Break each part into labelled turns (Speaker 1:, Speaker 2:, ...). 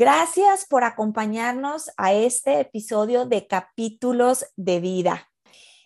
Speaker 1: Gracias por acompañarnos a este episodio de Capítulos de Vida.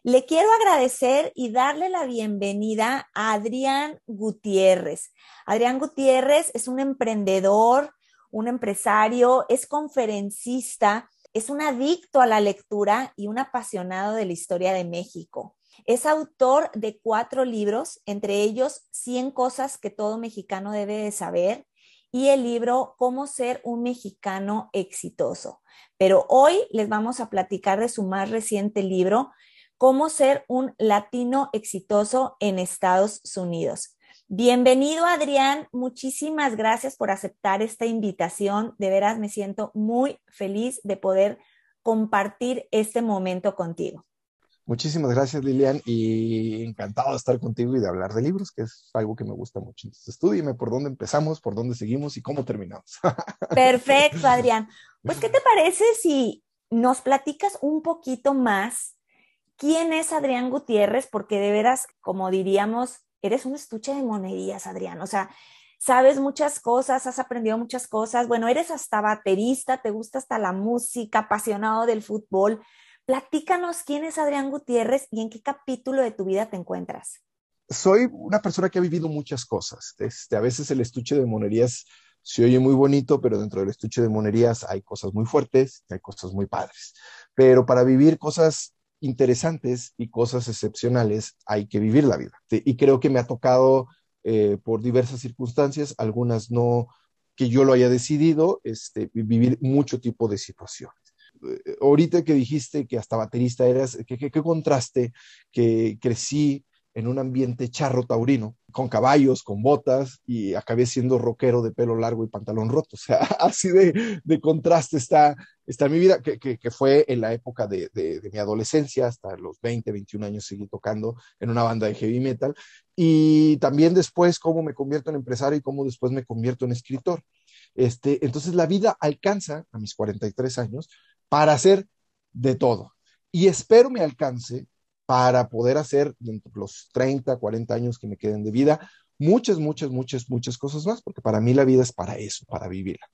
Speaker 1: Le quiero agradecer y darle la bienvenida a Adrián Gutiérrez. Adrián Gutiérrez es un emprendedor, un empresario, es conferencista, es un adicto a la lectura y un apasionado de la historia de México. Es autor de cuatro libros, entre ellos 100 cosas que todo mexicano debe de saber, y el libro Cómo ser un mexicano exitoso. Pero hoy les vamos a platicar de su más reciente libro, Cómo ser un latino exitoso en Estados Unidos. Bienvenido, Adrián. Muchísimas gracias por aceptar esta invitación. De veras me siento muy feliz de poder compartir este momento contigo.
Speaker 2: Muchísimas gracias, Lilian, y encantado de estar contigo y de hablar de libros, que es algo que me gusta mucho. Entonces, por dónde empezamos, por dónde seguimos y cómo terminamos.
Speaker 1: Perfecto, Adrián. Pues, ¿qué te parece si nos platicas un poquito más quién es Adrián Gutiérrez? Porque de veras, como diríamos, eres un estuche de monerías, Adrián. O sea, sabes muchas cosas, has aprendido muchas cosas. Bueno, eres hasta baterista, te gusta hasta la música, apasionado del fútbol. Platícanos quién es Adrián Gutiérrez y en qué capítulo de tu vida te encuentras.
Speaker 2: Soy una persona que ha vivido muchas cosas. Este, a veces el estuche de monerías se oye muy bonito, pero dentro del estuche de monerías hay cosas muy fuertes, hay cosas muy padres. Pero para vivir cosas interesantes y cosas excepcionales hay que vivir la vida. Y creo que me ha tocado eh, por diversas circunstancias, algunas no que yo lo haya decidido, este, vivir mucho tipo de situaciones. Ahorita que dijiste que hasta baterista eras, qué contraste que crecí en un ambiente charro taurino, con caballos, con botas, y acabé siendo rockero de pelo largo y pantalón roto. O sea, así de, de contraste está, está mi vida, que, que, fue en la época de, de, de, mi adolescencia, hasta los 20, 21 años seguí tocando en una banda de heavy metal, y también después cómo me convierto en empresario y cómo después me convierto en escritor. Este, entonces la vida alcanza a mis 43 años para hacer de todo. Y espero me alcance para poder hacer dentro de los 30, 40 años que me queden de vida muchas, muchas, muchas, muchas cosas más, porque para mí la vida es para eso, para vivirla.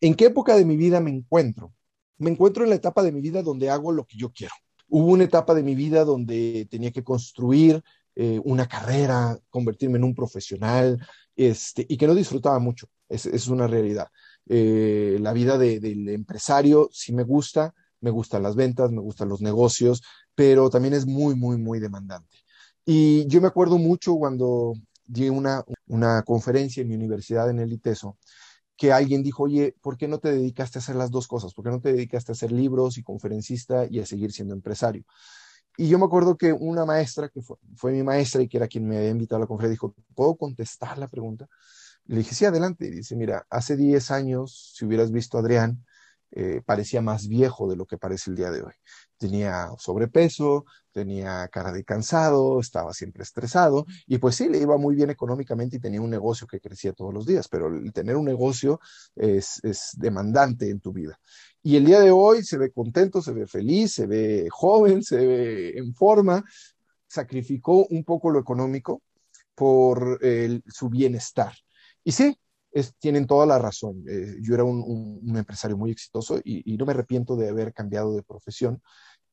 Speaker 2: ¿En qué época de mi vida me encuentro? Me encuentro en la etapa de mi vida donde hago lo que yo quiero. Hubo una etapa de mi vida donde tenía que construir eh, una carrera, convertirme en un profesional, este, y que no disfrutaba mucho. Es, es una realidad. Eh, la vida del empresario sí me gusta, me gustan las ventas, me gustan los negocios, pero también es muy, muy, muy demandante. Y yo me acuerdo mucho cuando di una, una conferencia en mi universidad en el ITESO, que alguien dijo, oye, ¿por qué no te dedicaste a hacer las dos cosas? ¿Por qué no te dedicaste a hacer libros y conferencista y a seguir siendo empresario? Y yo me acuerdo que una maestra, que fue, fue mi maestra y que era quien me había invitado a la conferencia, dijo, ¿puedo contestar la pregunta? Le dije, sí, adelante. Y dice, mira, hace 10 años, si hubieras visto a Adrián, eh, parecía más viejo de lo que parece el día de hoy. Tenía sobrepeso, tenía cara de cansado, estaba siempre estresado y pues sí, le iba muy bien económicamente y tenía un negocio que crecía todos los días, pero el tener un negocio es, es demandante en tu vida. Y el día de hoy se ve contento, se ve feliz, se ve joven, se ve en forma, sacrificó un poco lo económico por su bienestar. Y sí, tienen toda la razón. Eh, yo era un, empresario muy exitoso y, no me arrepiento de haber cambiado de profesión.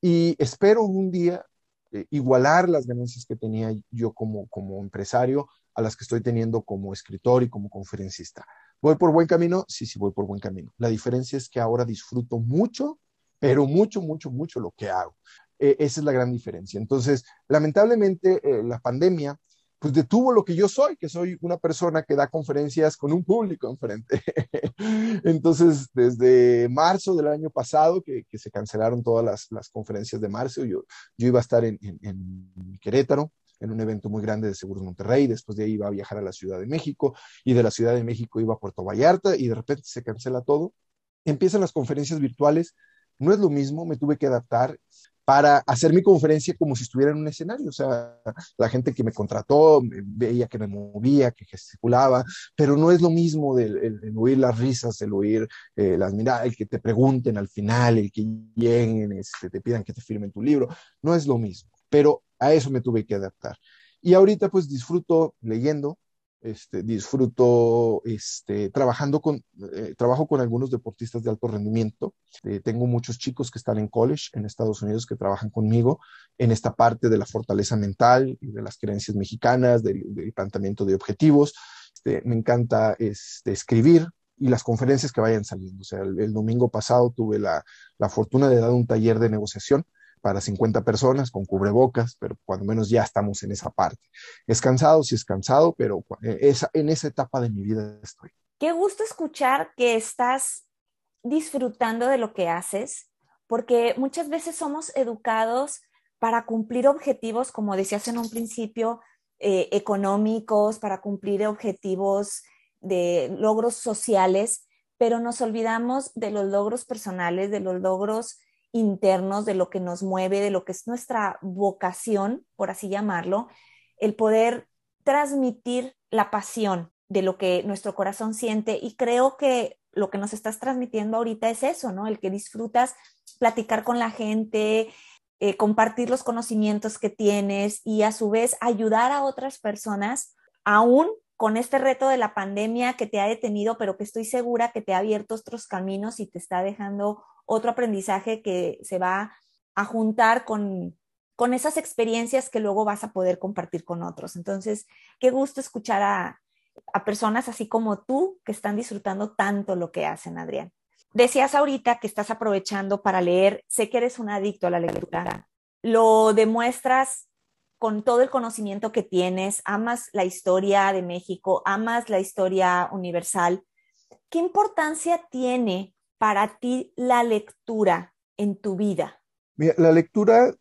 Speaker 2: Y espero un día eh, igualar las ganancias que tenía yo como, como empresario a las que estoy teniendo como escritor y como conferencista. ¿Voy por buen camino? Sí, sí, voy por buen camino. La diferencia es que ahora disfruto mucho, pero mucho, mucho, mucho lo que hago. Eh, esa es la gran diferencia. Entonces, lamentablemente, la pandemia pues detuvo lo que yo soy, que soy una persona que da conferencias con un público enfrente. Entonces, desde marzo del año pasado, que, se cancelaron todas las, conferencias de marzo, yo, yo iba a estar en, en, Querétaro, en un evento muy grande de Seguros Monterrey, después de ahí iba a viajar a la Ciudad de México y de la Ciudad de México iba a Puerto Vallarta y de repente se cancela todo. Empiezan las conferencias virtuales no es lo mismo, me tuve que adaptar para hacer mi conferencia como si estuviera en un escenario. O sea, la gente que me contrató veía que me movía, que gesticulaba, pero no es lo mismo el, oír las risas, el oír eh, las miradas, el que te pregunten al final, el que lleguen, este, te pidan que te firmen tu libro, no es lo mismo. Pero a eso me tuve que adaptar. Y ahorita pues disfruto leyendo, este, disfruto este, trabajando con, eh, trabajo con algunos deportistas de alto rendimiento. Eh, tengo muchos chicos que están en college en Estados Unidos que trabajan conmigo en esta parte de la fortaleza mental y de las creencias mexicanas, del, planteamiento de objetivos. Este, me encanta este, escribir y las conferencias que vayan saliendo. O sea, el, domingo pasado tuve la, la fortuna de dar un taller de negociación para 50 personas con cubrebocas, pero cuando menos ya estamos en esa parte. Es cansado, sí es cansado, pero esa, en esa etapa de mi vida estoy.
Speaker 1: Qué gusto escuchar que estás disfrutando de lo que haces, porque muchas veces somos educados para cumplir objetivos, como decías en un principio, eh, económicos, para cumplir objetivos de logros sociales, pero nos olvidamos de los logros personales, de los logros internos, de lo que nos mueve, de lo que es nuestra vocación, por así llamarlo, el poder transmitir la pasión de lo que nuestro corazón siente. Y creo que lo que nos estás transmitiendo ahorita es eso, ¿no? El que disfrutas platicar con la gente, eh, compartir los conocimientos que tienes y a su vez ayudar a otras personas, aún con este reto de la pandemia que te ha detenido, pero que estoy segura que te ha abierto otros caminos y te está dejando otro aprendizaje que se va a juntar con, con esas experiencias que luego vas a poder compartir con otros. Entonces, qué gusto escuchar a, a personas así como tú que están disfrutando tanto lo que hacen, Adrián. Decías ahorita que estás aprovechando para leer, sé que eres un adicto a la lectura. Lo demuestras con todo el conocimiento que tienes, amas la historia de México, amas la historia universal. ¿Qué importancia tiene para ti la lectura en tu vida?
Speaker 2: Mira, la lectura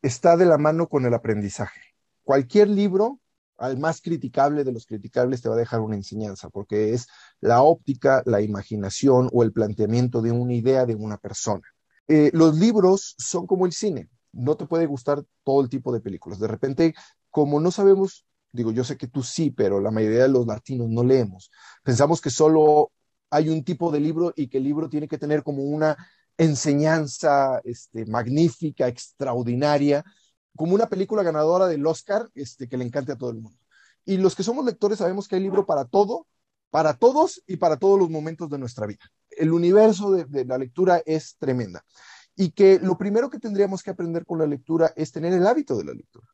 Speaker 2: está de la mano con el aprendizaje. Cualquier libro, al más criticable de los criticables, te va a dejar una enseñanza, porque es la óptica, la imaginación o el planteamiento de una idea de una persona. Eh, los libros son como el cine. No te puede gustar todo el tipo de películas. De repente, como no sabemos digo, yo sé que tú sí, pero la mayoría de los latinos no leemos. Pensamos que solo hay un tipo de libro y que el libro tiene que tener como una enseñanza este, magnífica, extraordinaria, como una película ganadora del Oscar este, que le encante a todo el mundo. Y los que somos lectores sabemos que hay libro para todo, para todos y para todos los momentos de nuestra vida. El universo de, de la lectura es tremenda. Y que lo primero que tendríamos que aprender con la lectura es tener el hábito de la lectura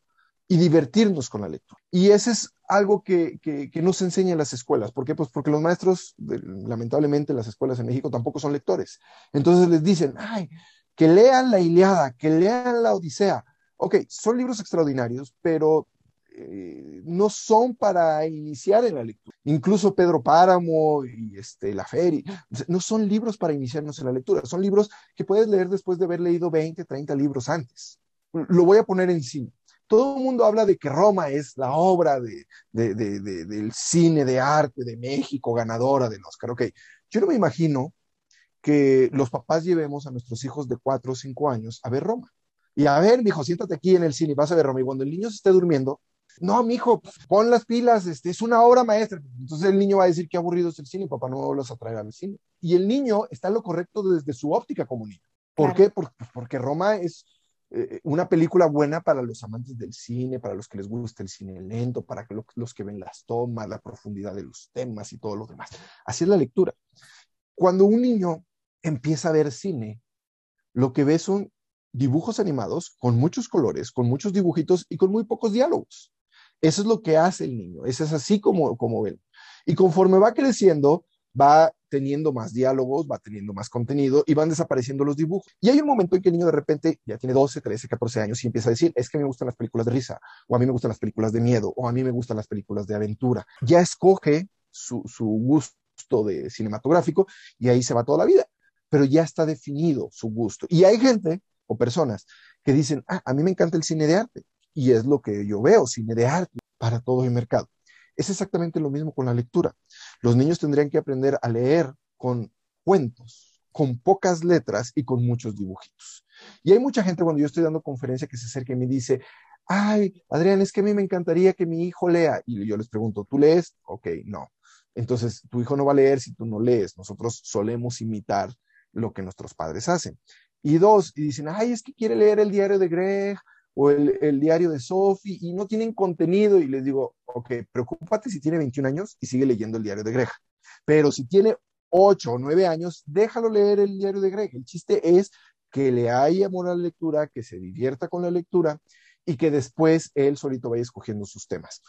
Speaker 2: y divertirnos con la lectura. Y ese es algo que, que, que no se enseña en las escuelas. ¿Por qué? Pues porque los maestros, lamentablemente, las escuelas en México tampoco son lectores. Entonces les dicen, ay, que lean la Iliada, que lean la Odisea. Ok, son libros extraordinarios, pero eh, no son para iniciar en la lectura. Incluso Pedro Páramo y este, La Feria, no son libros para iniciarnos en la lectura, son libros que puedes leer después de haber leído 20, 30 libros antes. Lo voy a poner en cine todo el mundo habla de que Roma es la obra de, del cine de arte de México, ganadora del Oscar. Ok, yo no me imagino que los papás llevemos a nuestros hijos de cuatro o cinco años a ver Roma. Y a ver, hijo, siéntate aquí en el cine y vas a ver Roma. Y cuando el niño se esté durmiendo, no, mijo, pon las pilas, este, es una obra maestra. Entonces el niño va a decir qué aburrido es el cine, papá no me a traer al cine. Y el niño está en lo correcto desde su óptica como niño. ¿Por qué? Porque, porque Roma es eh, una película buena para los amantes del cine, para los que les gusta el cine lento, para los que ven las tomas, la profundidad de los temas y todo lo demás. Así es la lectura. Cuando un niño empieza a ver cine, lo que ve son dibujos animados con muchos colores, con muchos dibujitos y con muy pocos diálogos. Eso es lo que hace el niño, eso es así como, como ven. Y conforme va creciendo, va teniendo más diálogos, va teniendo más contenido y van desapareciendo los dibujos. Y hay un momento en que el niño de repente ya tiene 12, 13, 14 años y empieza a decir, es que me gustan las películas de risa, o a mí me gustan las películas de miedo, o a mí me gustan las películas de aventura. Ya escoge su, gusto de cinematográfico y ahí se va toda la vida, pero ya está definido su gusto. Y hay gente o personas que dicen, ah, a mí me encanta el cine de arte y es lo que yo veo, cine de arte para todo el mercado. Es exactamente lo mismo con la lectura. Los niños tendrían que aprender a leer con cuentos, con pocas letras y con muchos dibujitos. Y hay mucha gente cuando yo estoy dando conferencia que se acerca y me dice, ay, Adrián, es que a mí me encantaría que mi hijo lea. Y yo les pregunto, ¿tú lees? Ok, no. Entonces, tu hijo no va a leer si tú no lees. Nosotros solemos imitar lo que nuestros padres hacen. Y dos, y dicen, ay, es que quiere leer el diario de Greg o el, diario de Sophie y no tienen contenido. Y les digo, ok, preocúpate si tiene 21 años y sigue leyendo el diario de Greg. Pero si tiene 8 o 9 años, déjalo leer el diario de Greg. El chiste es que le haya amor a la lectura, que se divierta con la lectura y que después él solito vaya escogiendo sus temas.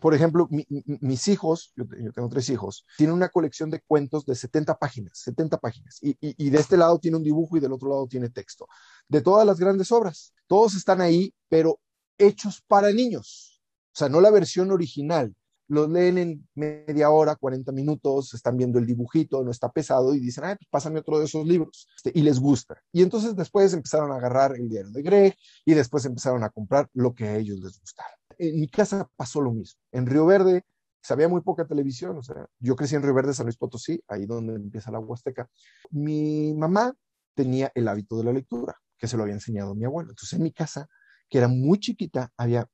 Speaker 2: Por ejemplo, mis hijos, yo, tengo tres hijos, tienen una colección de cuentos de 70 páginas, 70 páginas, y, de este lado tiene un dibujo y del otro lado tiene texto, de todas las grandes obras. Todos están ahí, pero hechos para niños, o sea, no la versión original, los leen en media hora, 40 minutos, están viendo el dibujito, no está pesado y dicen, ay, pues pásame otro de esos libros. Este, y les gusta. Y entonces después empezaron a agarrar el diario de Greg y después empezaron a comprar lo que a ellos les gustara. En mi casa pasó lo mismo. En Río Verde se había muy poca televisión, yo crecí en Río Verde, San Luis Potosí, ahí donde empieza la Huasteca. Mi mamá tenía el hábito de la lectura, que se lo había enseñado mi abuelo. Entonces en mi casa, que era muy chiquita, había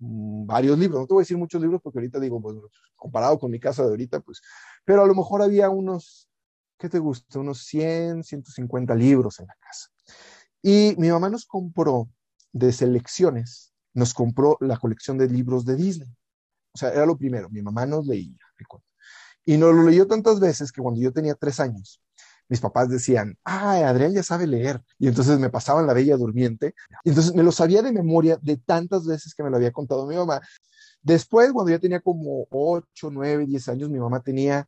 Speaker 2: Mm, varios libros, no te voy a decir muchos libros porque ahorita digo, comparado con mi casa de ahorita, pues, pero a lo mejor había unos, ¿qué te gusta? Unos 100, 150 libros en la casa. Y mi mamá nos compró de selecciones, nos compró la colección de libros de Disney. O sea, era lo primero, mi mamá nos leía. Y nos lo leyó tantas veces que cuando yo tenía tres años, mis papás decían, ay, Adrián ya sabe leer. Y entonces me pasaban la bella durmiente. Y entonces me lo sabía de memoria de tantas veces que me lo había contado mi mamá. Después, cuando ya tenía como 8, 9, 10 años, mi mamá tenía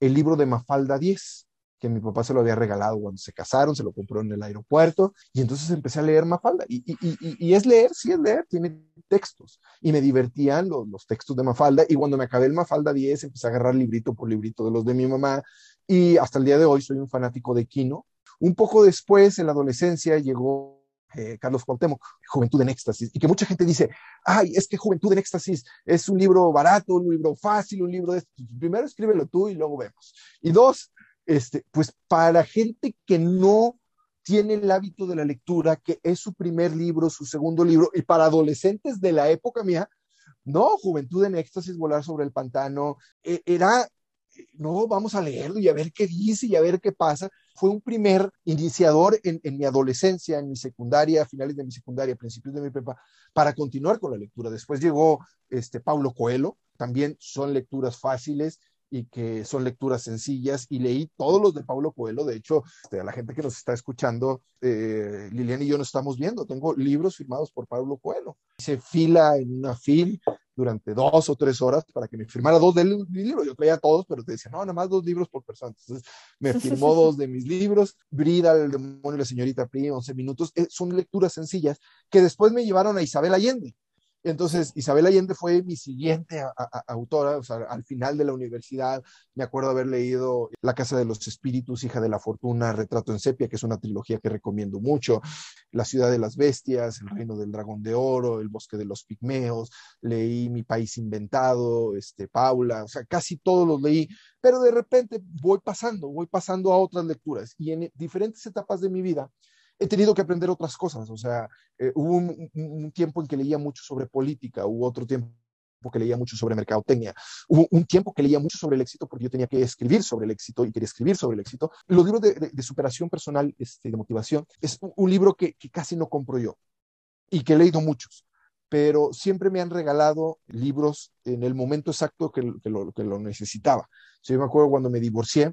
Speaker 2: el libro de Mafalda 10, que mi papá se lo había regalado cuando se casaron, se lo compró en el aeropuerto, y entonces empecé a leer Mafalda. Y, y, es leer, sí es leer, tiene textos. Y me divertían los, los, textos de Mafalda, y cuando me acabé el Mafalda 10, empecé a agarrar librito por librito de los de mi mamá, y hasta el día de hoy soy un fanático de Kino. Un poco después, en la adolescencia, llegó eh, Carlos Cuauhtémoc, Juventud en Éxtasis, y que mucha gente dice, ay, es que Juventud en Éxtasis es un libro barato, un libro fácil, un libro de... Primero escríbelo tú y luego vemos. Y dos, este, pues para gente que no tiene el hábito de la lectura, que es su primer libro, su segundo libro, y para adolescentes de la época mía, no, Juventud en Éxtasis, Volar sobre el Pantano, e, era no, vamos a leerlo y a ver qué dice y a ver qué pasa. Fue un primer iniciador en, mi adolescencia, en mi secundaria, finales de mi secundaria, principios de mi prepa, para continuar con la lectura. Después llegó este Paulo Coelho, también son lecturas fáciles y que son lecturas sencillas y leí todos los de Paulo Coelho. De hecho, este, a la gente que nos está escuchando, eh, Liliana y yo nos estamos viendo. Tengo libros firmados por Paulo Coelho. Se fila en una fil durante dos o tres horas para que me firmara dos de mis libros. Yo traía todos, pero te decía, no, nada más dos libros por persona. Entonces me firmó dos de mis libros, Brida, El demonio y la señorita Pri, 11 minutos. Eh, son lecturas sencillas que después me llevaron a Isabel Allende. Entonces, Isabel Allende fue mi siguiente autora, o sea, al final de la universidad, me acuerdo haber leído La Casa de los Espíritus, Hija de la Fortuna, Retrato en Sepia, que es una trilogía que recomiendo mucho, La Ciudad de las Bestias, El Reino del Dragón de Oro, El Bosque de los Pigmeos, leí Mi País Inventado, este, Paula, o sea, casi todos los leí, pero de repente voy pasando, voy pasando a otras lecturas. Y en diferentes etapas de mi vida he tenido que aprender otras cosas. O sea, eh, hubo un, tiempo en que leía mucho sobre política, hubo otro tiempo que leía mucho sobre mercadotecnia, hubo un tiempo que leía mucho sobre el éxito porque yo tenía que escribir sobre el éxito y quería escribir sobre el éxito. Los libros de, superación personal, este, de motivación, es un, libro que, casi no compro yo y que he leído muchos pero siempre me han regalado libros en el momento exacto que, lo, que lo necesitaba. yo me acuerdo cuando me divorcié,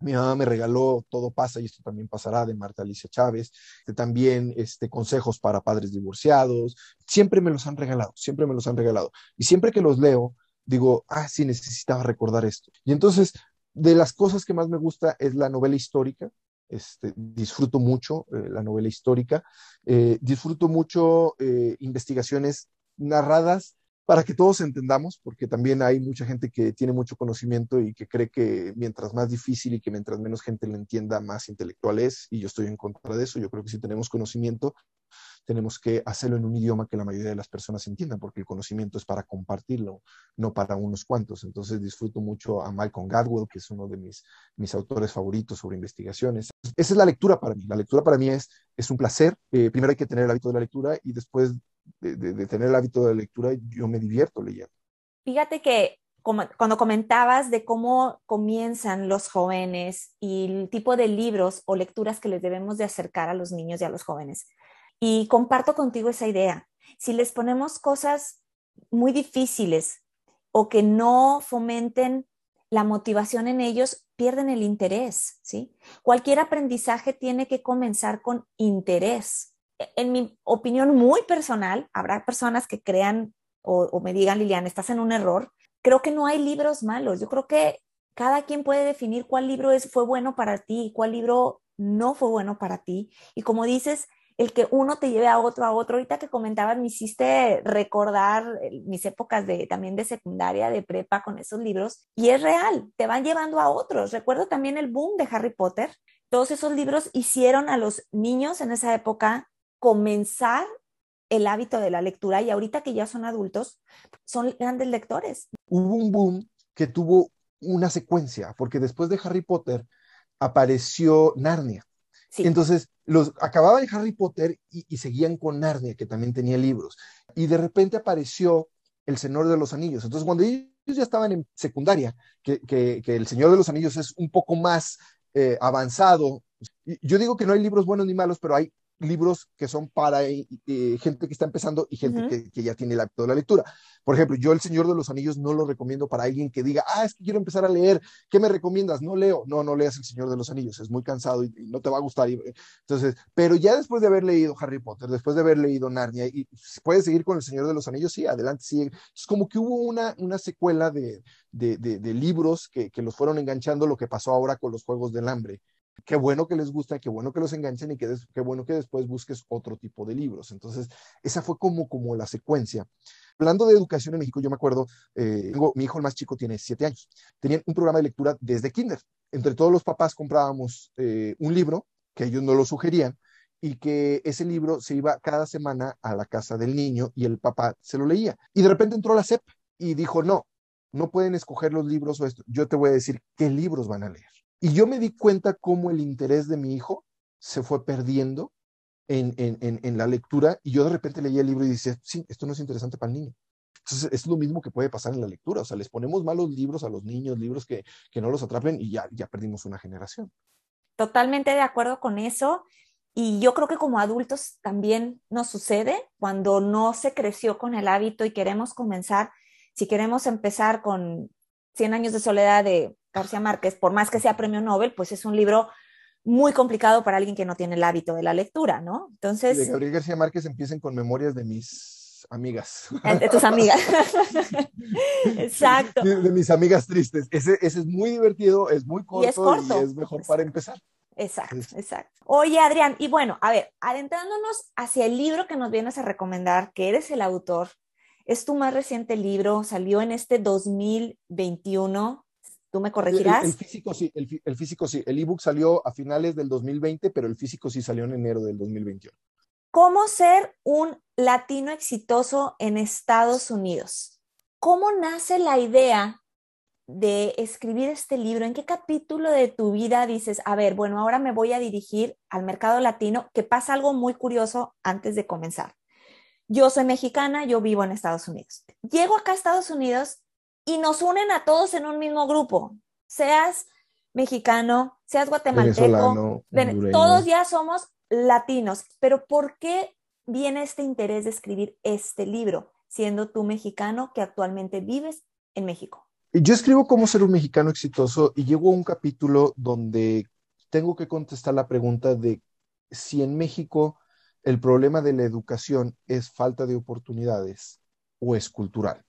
Speaker 2: mi mamá me regaló Todo pasa y esto también pasará de Marta Alicia Chávez, también este, consejos para padres divorciados. Siempre me los han regalado, siempre me los han regalado. Y siempre que los leo, digo, ah, sí, necesitaba recordar esto. Y entonces, de las cosas que más me gusta es la novela histórica. Este, disfruto mucho eh, la novela histórica, eh, disfruto mucho eh, investigaciones narradas para que todos entendamos, porque también hay mucha gente que tiene mucho conocimiento y que cree que mientras más difícil y que mientras menos gente lo entienda, más intelectual es, y yo estoy en contra de eso. Yo creo que si tenemos conocimiento, tenemos que hacerlo en un idioma que la mayoría de las personas entiendan, porque el conocimiento es para compartirlo, no para unos cuantos. Entonces disfruto mucho a Malcolm Gladwell, que es uno de mis, mis autores favoritos sobre investigaciones. Esa es la lectura para mí. La lectura para mí es, es un placer. Eh, primero hay que tener el hábito de la lectura y después de, tener el hábito de lectura yo me divierto leyendo.
Speaker 1: Fíjate que cuando comentabas de cómo comienzan los jóvenes y el tipo de libros o lecturas que les debemos de acercar a los niños y a los jóvenes. Y comparto contigo esa idea. Si les ponemos cosas muy difíciles o que no fomenten la motivación en ellos, pierden el interés, ¿sí? Cualquier aprendizaje tiene que comenzar con interés. En mi opinión muy personal, habrá personas que crean o, o me digan, Liliana, estás en un error, creo que no hay libros malos. Yo creo que cada quien puede definir cuál libro es, fue bueno para ti y cuál libro no fue bueno para ti. Y como dices, el que uno te lleve a otro, a otro. Ahorita que comentabas, me hiciste recordar eh, mis épocas de, también de secundaria, de prepa con esos libros. Y es real, te van llevando a otros. Recuerdo también el boom de Harry Potter. Todos esos libros hicieron a los niños en esa época comenzar el hábito de la lectura y ahorita que ya son adultos, son grandes lectores.
Speaker 2: Hubo un boom que tuvo una secuencia, porque después de Harry Potter apareció Narnia. Entonces, los acababan Harry Potter y, seguían con Narnia, que también tenía libros. Y de repente apareció El Señor de los Anillos. Entonces, cuando ellos ya estaban en secundaria, que, El Señor de los Anillos es un poco más eh, avanzado. Yo digo que no hay libros buenos ni malos, pero hay libros que son para eh, eh, gente que está empezando y gente que, ya tiene el hábito de la lectura. Por ejemplo, yo El Señor de los Anillos no lo recomiendo para alguien que diga, ah, es que quiero empezar a leer, ¿qué me recomiendas? No leo, no, no leas El Señor de los Anillos, es muy cansado y, no te va a gustar. entonces, pero ya después de haber leído Harry Potter, después de haber leído Narnia, y puedes seguir con El Señor de los Anillos, sí, adelante, sigue. Es como que hubo una, una secuela de, de, de, libros que, que los fueron enganchando lo que pasó ahora con los Juegos del Hambre qué bueno que les gusta, qué bueno que los enganchen y qué, bueno que después busques otro tipo de libros. Entonces, esa fue como, como la secuencia. Hablando de educación en México, yo me acuerdo, eh, mi hijo el más chico tiene siete años, tenían un programa de lectura desde kinder. Entre todos los papás comprábamos eh, un libro que ellos no lo sugerían y que ese libro se iba cada semana a la casa del niño y el papá se lo leía. Y de repente entró la SEP y dijo, no, no pueden escoger los libros o esto. Yo te voy a decir qué libros van a leer. Y yo me di cuenta cómo el interés de mi hijo se fue perdiendo en, en, en, la lectura y yo de repente leía el libro y decía, sí, esto no es interesante para el niño. Entonces es lo mismo que puede pasar en la lectura, o sea, les ponemos malos libros a los niños, libros que, que no los atrapen y ya, ya perdimos una generación.
Speaker 1: Totalmente de acuerdo con eso. Y yo creo que como adultos también nos sucede cuando no se creció con el hábito y queremos comenzar, si queremos empezar con 100 años de soledad de García Márquez, por más que sea premio Nobel, pues es un libro muy complicado para alguien que no tiene el hábito de la lectura, ¿no?
Speaker 2: Entonces... De Gabriel García Márquez empiecen con memorias de mis amigas.
Speaker 1: De tus amigas. Exacto.
Speaker 2: De, mis amigas tristes. Ese, ese, es muy divertido, es muy corto y es, corto. Y es mejor para empezar.
Speaker 1: Exacto, exacto. Oye, Adrián, y bueno, a ver, adentrándonos hacia el libro que nos vienes a recomendar, que eres el autor, es tu más reciente libro, salió en este 2021, ¿Tú me corregirás?
Speaker 2: El, físico sí, el, físico sí. El ebook salió a finales del 2020, pero el físico sí salió en enero del 2021.
Speaker 1: ¿Cómo ser un latino exitoso en Estados Unidos? ¿Cómo nace la idea de escribir este libro? ¿En qué capítulo de tu vida dices, a ver, bueno, ahora me voy a dirigir al mercado latino? Que pasa algo muy curioso antes de comenzar. Yo soy mexicana, yo vivo en Estados Unidos. Llego acá a Estados Unidos y nos unen a todos en un mismo grupo, seas mexicano, seas guatemalteco, todos ya somos latinos, pero ¿por qué viene este interés de escribir este libro, siendo tú mexicano que actualmente vives en México?
Speaker 2: Yo escribo cómo ser un mexicano exitoso y llego a un capítulo donde tengo que contestar la pregunta de si en México el problema de la educación es falta de oportunidades o es cultural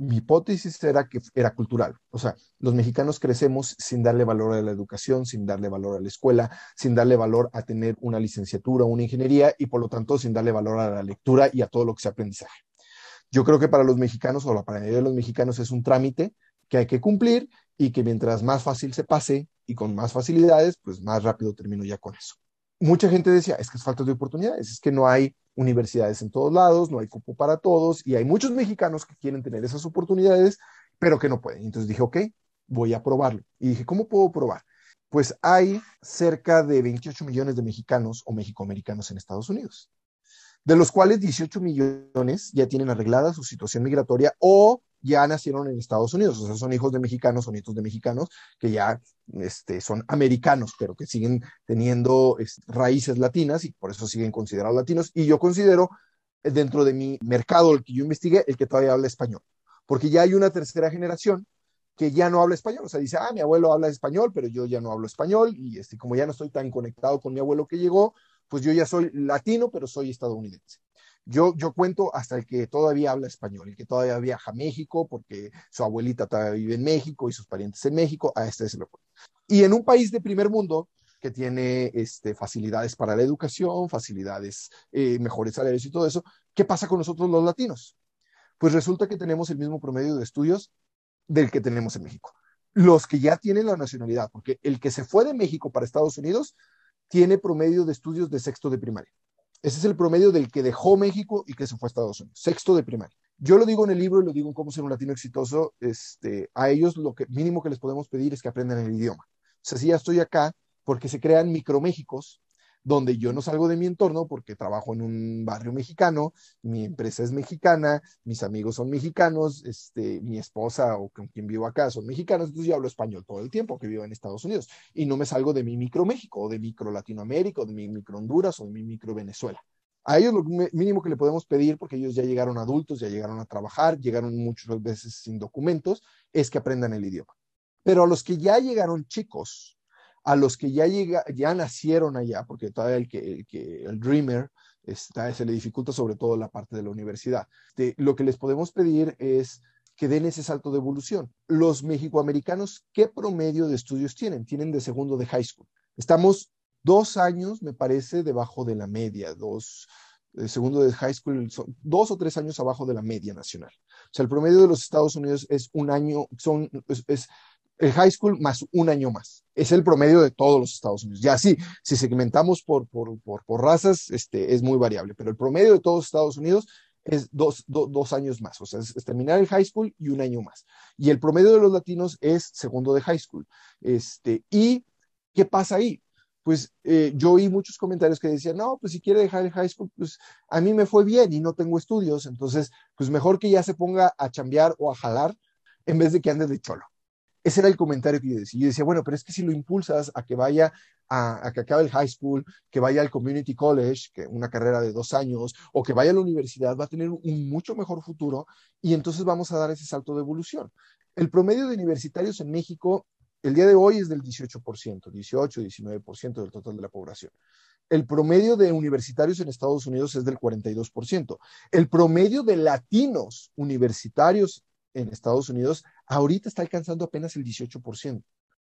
Speaker 2: mi hipótesis era que era cultural. O sea, los mexicanos crecemos sin darle valor a la educación, sin darle valor a la escuela, sin darle valor a tener una licenciatura, una ingeniería y por lo tanto sin darle valor a la lectura y a todo lo que sea aprendizaje. Yo creo que para los mexicanos o la mayoría de los mexicanos es un trámite que hay que cumplir y que mientras más fácil se pase y con más facilidades, pues más rápido termino ya con eso. Mucha gente decía, es que es falta de oportunidades, es que no hay universidades en todos lados, no hay cupo para todos y hay muchos mexicanos que quieren tener esas oportunidades, pero que no pueden. Entonces dije, ok, voy a probarlo. Y dije, ¿cómo puedo probar? Pues hay cerca de 28 millones de mexicanos o mexicoamericanos en Estados Unidos, de los cuales 18 millones ya tienen arreglada su situación migratoria o ya nacieron en Estados Unidos, o sea, son hijos de mexicanos o nietos de mexicanos que ya este, son americanos, pero que siguen teniendo raíces latinas y por eso siguen considerados latinos. Y yo considero eh, dentro de mi mercado, el que yo investigué, el que todavía habla español, porque ya hay una tercera generación que ya no habla español, o sea, dice, ah, mi abuelo habla español, pero yo ya no hablo español y este, como ya no estoy tan conectado con mi abuelo que llegó, pues yo ya soy latino, pero soy estadounidense. Yo, yo cuento hasta el que todavía habla español, el que todavía viaja a México porque su abuelita todavía vive en México y sus parientes en México, a este se lo cuento. Y en un país de primer mundo que tiene este, facilidades para la educación, facilidades, eh, mejores salarios y todo eso, ¿qué pasa con nosotros los latinos? Pues resulta que tenemos el mismo promedio de estudios del que tenemos en México. Los que ya tienen la nacionalidad, porque el que se fue de México para Estados Unidos tiene promedio de estudios de sexto de primaria. Ese es el promedio del que dejó México y que se fue a Estados Unidos, sexto de primaria. Yo lo digo en el libro y lo digo en cómo ser un latino exitoso. Este, a ellos lo que mínimo que les podemos pedir es que aprendan el idioma. O sea, si ya estoy acá, porque se crean microméxicos donde yo no salgo de mi entorno porque trabajo en un barrio mexicano, mi empresa es mexicana, mis amigos son mexicanos, este, mi esposa o con quien vivo acá son mexicanos, entonces yo hablo español todo el tiempo que vivo en Estados Unidos y no me salgo de mi micro México o de micro Latinoamérica o de mi micro Honduras o de mi micro Venezuela. A ellos lo mínimo que le podemos pedir, porque ellos ya llegaron adultos, ya llegaron a trabajar, llegaron muchas veces sin documentos, es que aprendan el idioma. Pero a los que ya llegaron chicos, a los que ya, llega, ya nacieron allá, porque todavía el, que, el, dreamer está, se le dificulta sobre todo la parte de la universidad. lo que les podemos pedir es que den ese salto de evolución. Los mexicoamericanos, ¿qué promedio de estudios tienen? Tienen de segundo de high school. Estamos dos años, me parece, debajo de la media, dos, de segundo de high school, son dos o tres años abajo de la media nacional. O sea, el promedio de los Estados Unidos es un año, son, es el high school más un año más. Es el promedio de todos los Estados Unidos. Ya sí, si segmentamos por, por, por, razas, este, es muy variable, pero el promedio de todos los Estados Unidos es dos, dos años más, o sea, es, terminar el high school y un año más. Y el promedio de los latinos es segundo de high school. Este, ¿Y qué pasa ahí? Pues eh, yo oí muchos comentarios que decían, no, pues si quiere dejar el high school, pues a mí me fue bien y no tengo estudios, entonces, pues mejor que ya se ponga a chambear o a jalar en vez de que ande de cholo. Ese era el comentario que yo decía. Yo decía, bueno, pero es que si lo impulsas a que vaya a, que acabe el high school, que vaya al community college, que una carrera de dos años, o que vaya a la universidad, va a tener un mucho mejor futuro y entonces vamos a dar ese salto de evolución. El promedio de universitarios en México el día de hoy es del 18%, 18, 19% del total de la población. El promedio de universitarios en Estados Unidos es del 42%. El promedio de latinos universitarios en Estados Unidos ahorita está alcanzando apenas el 18%.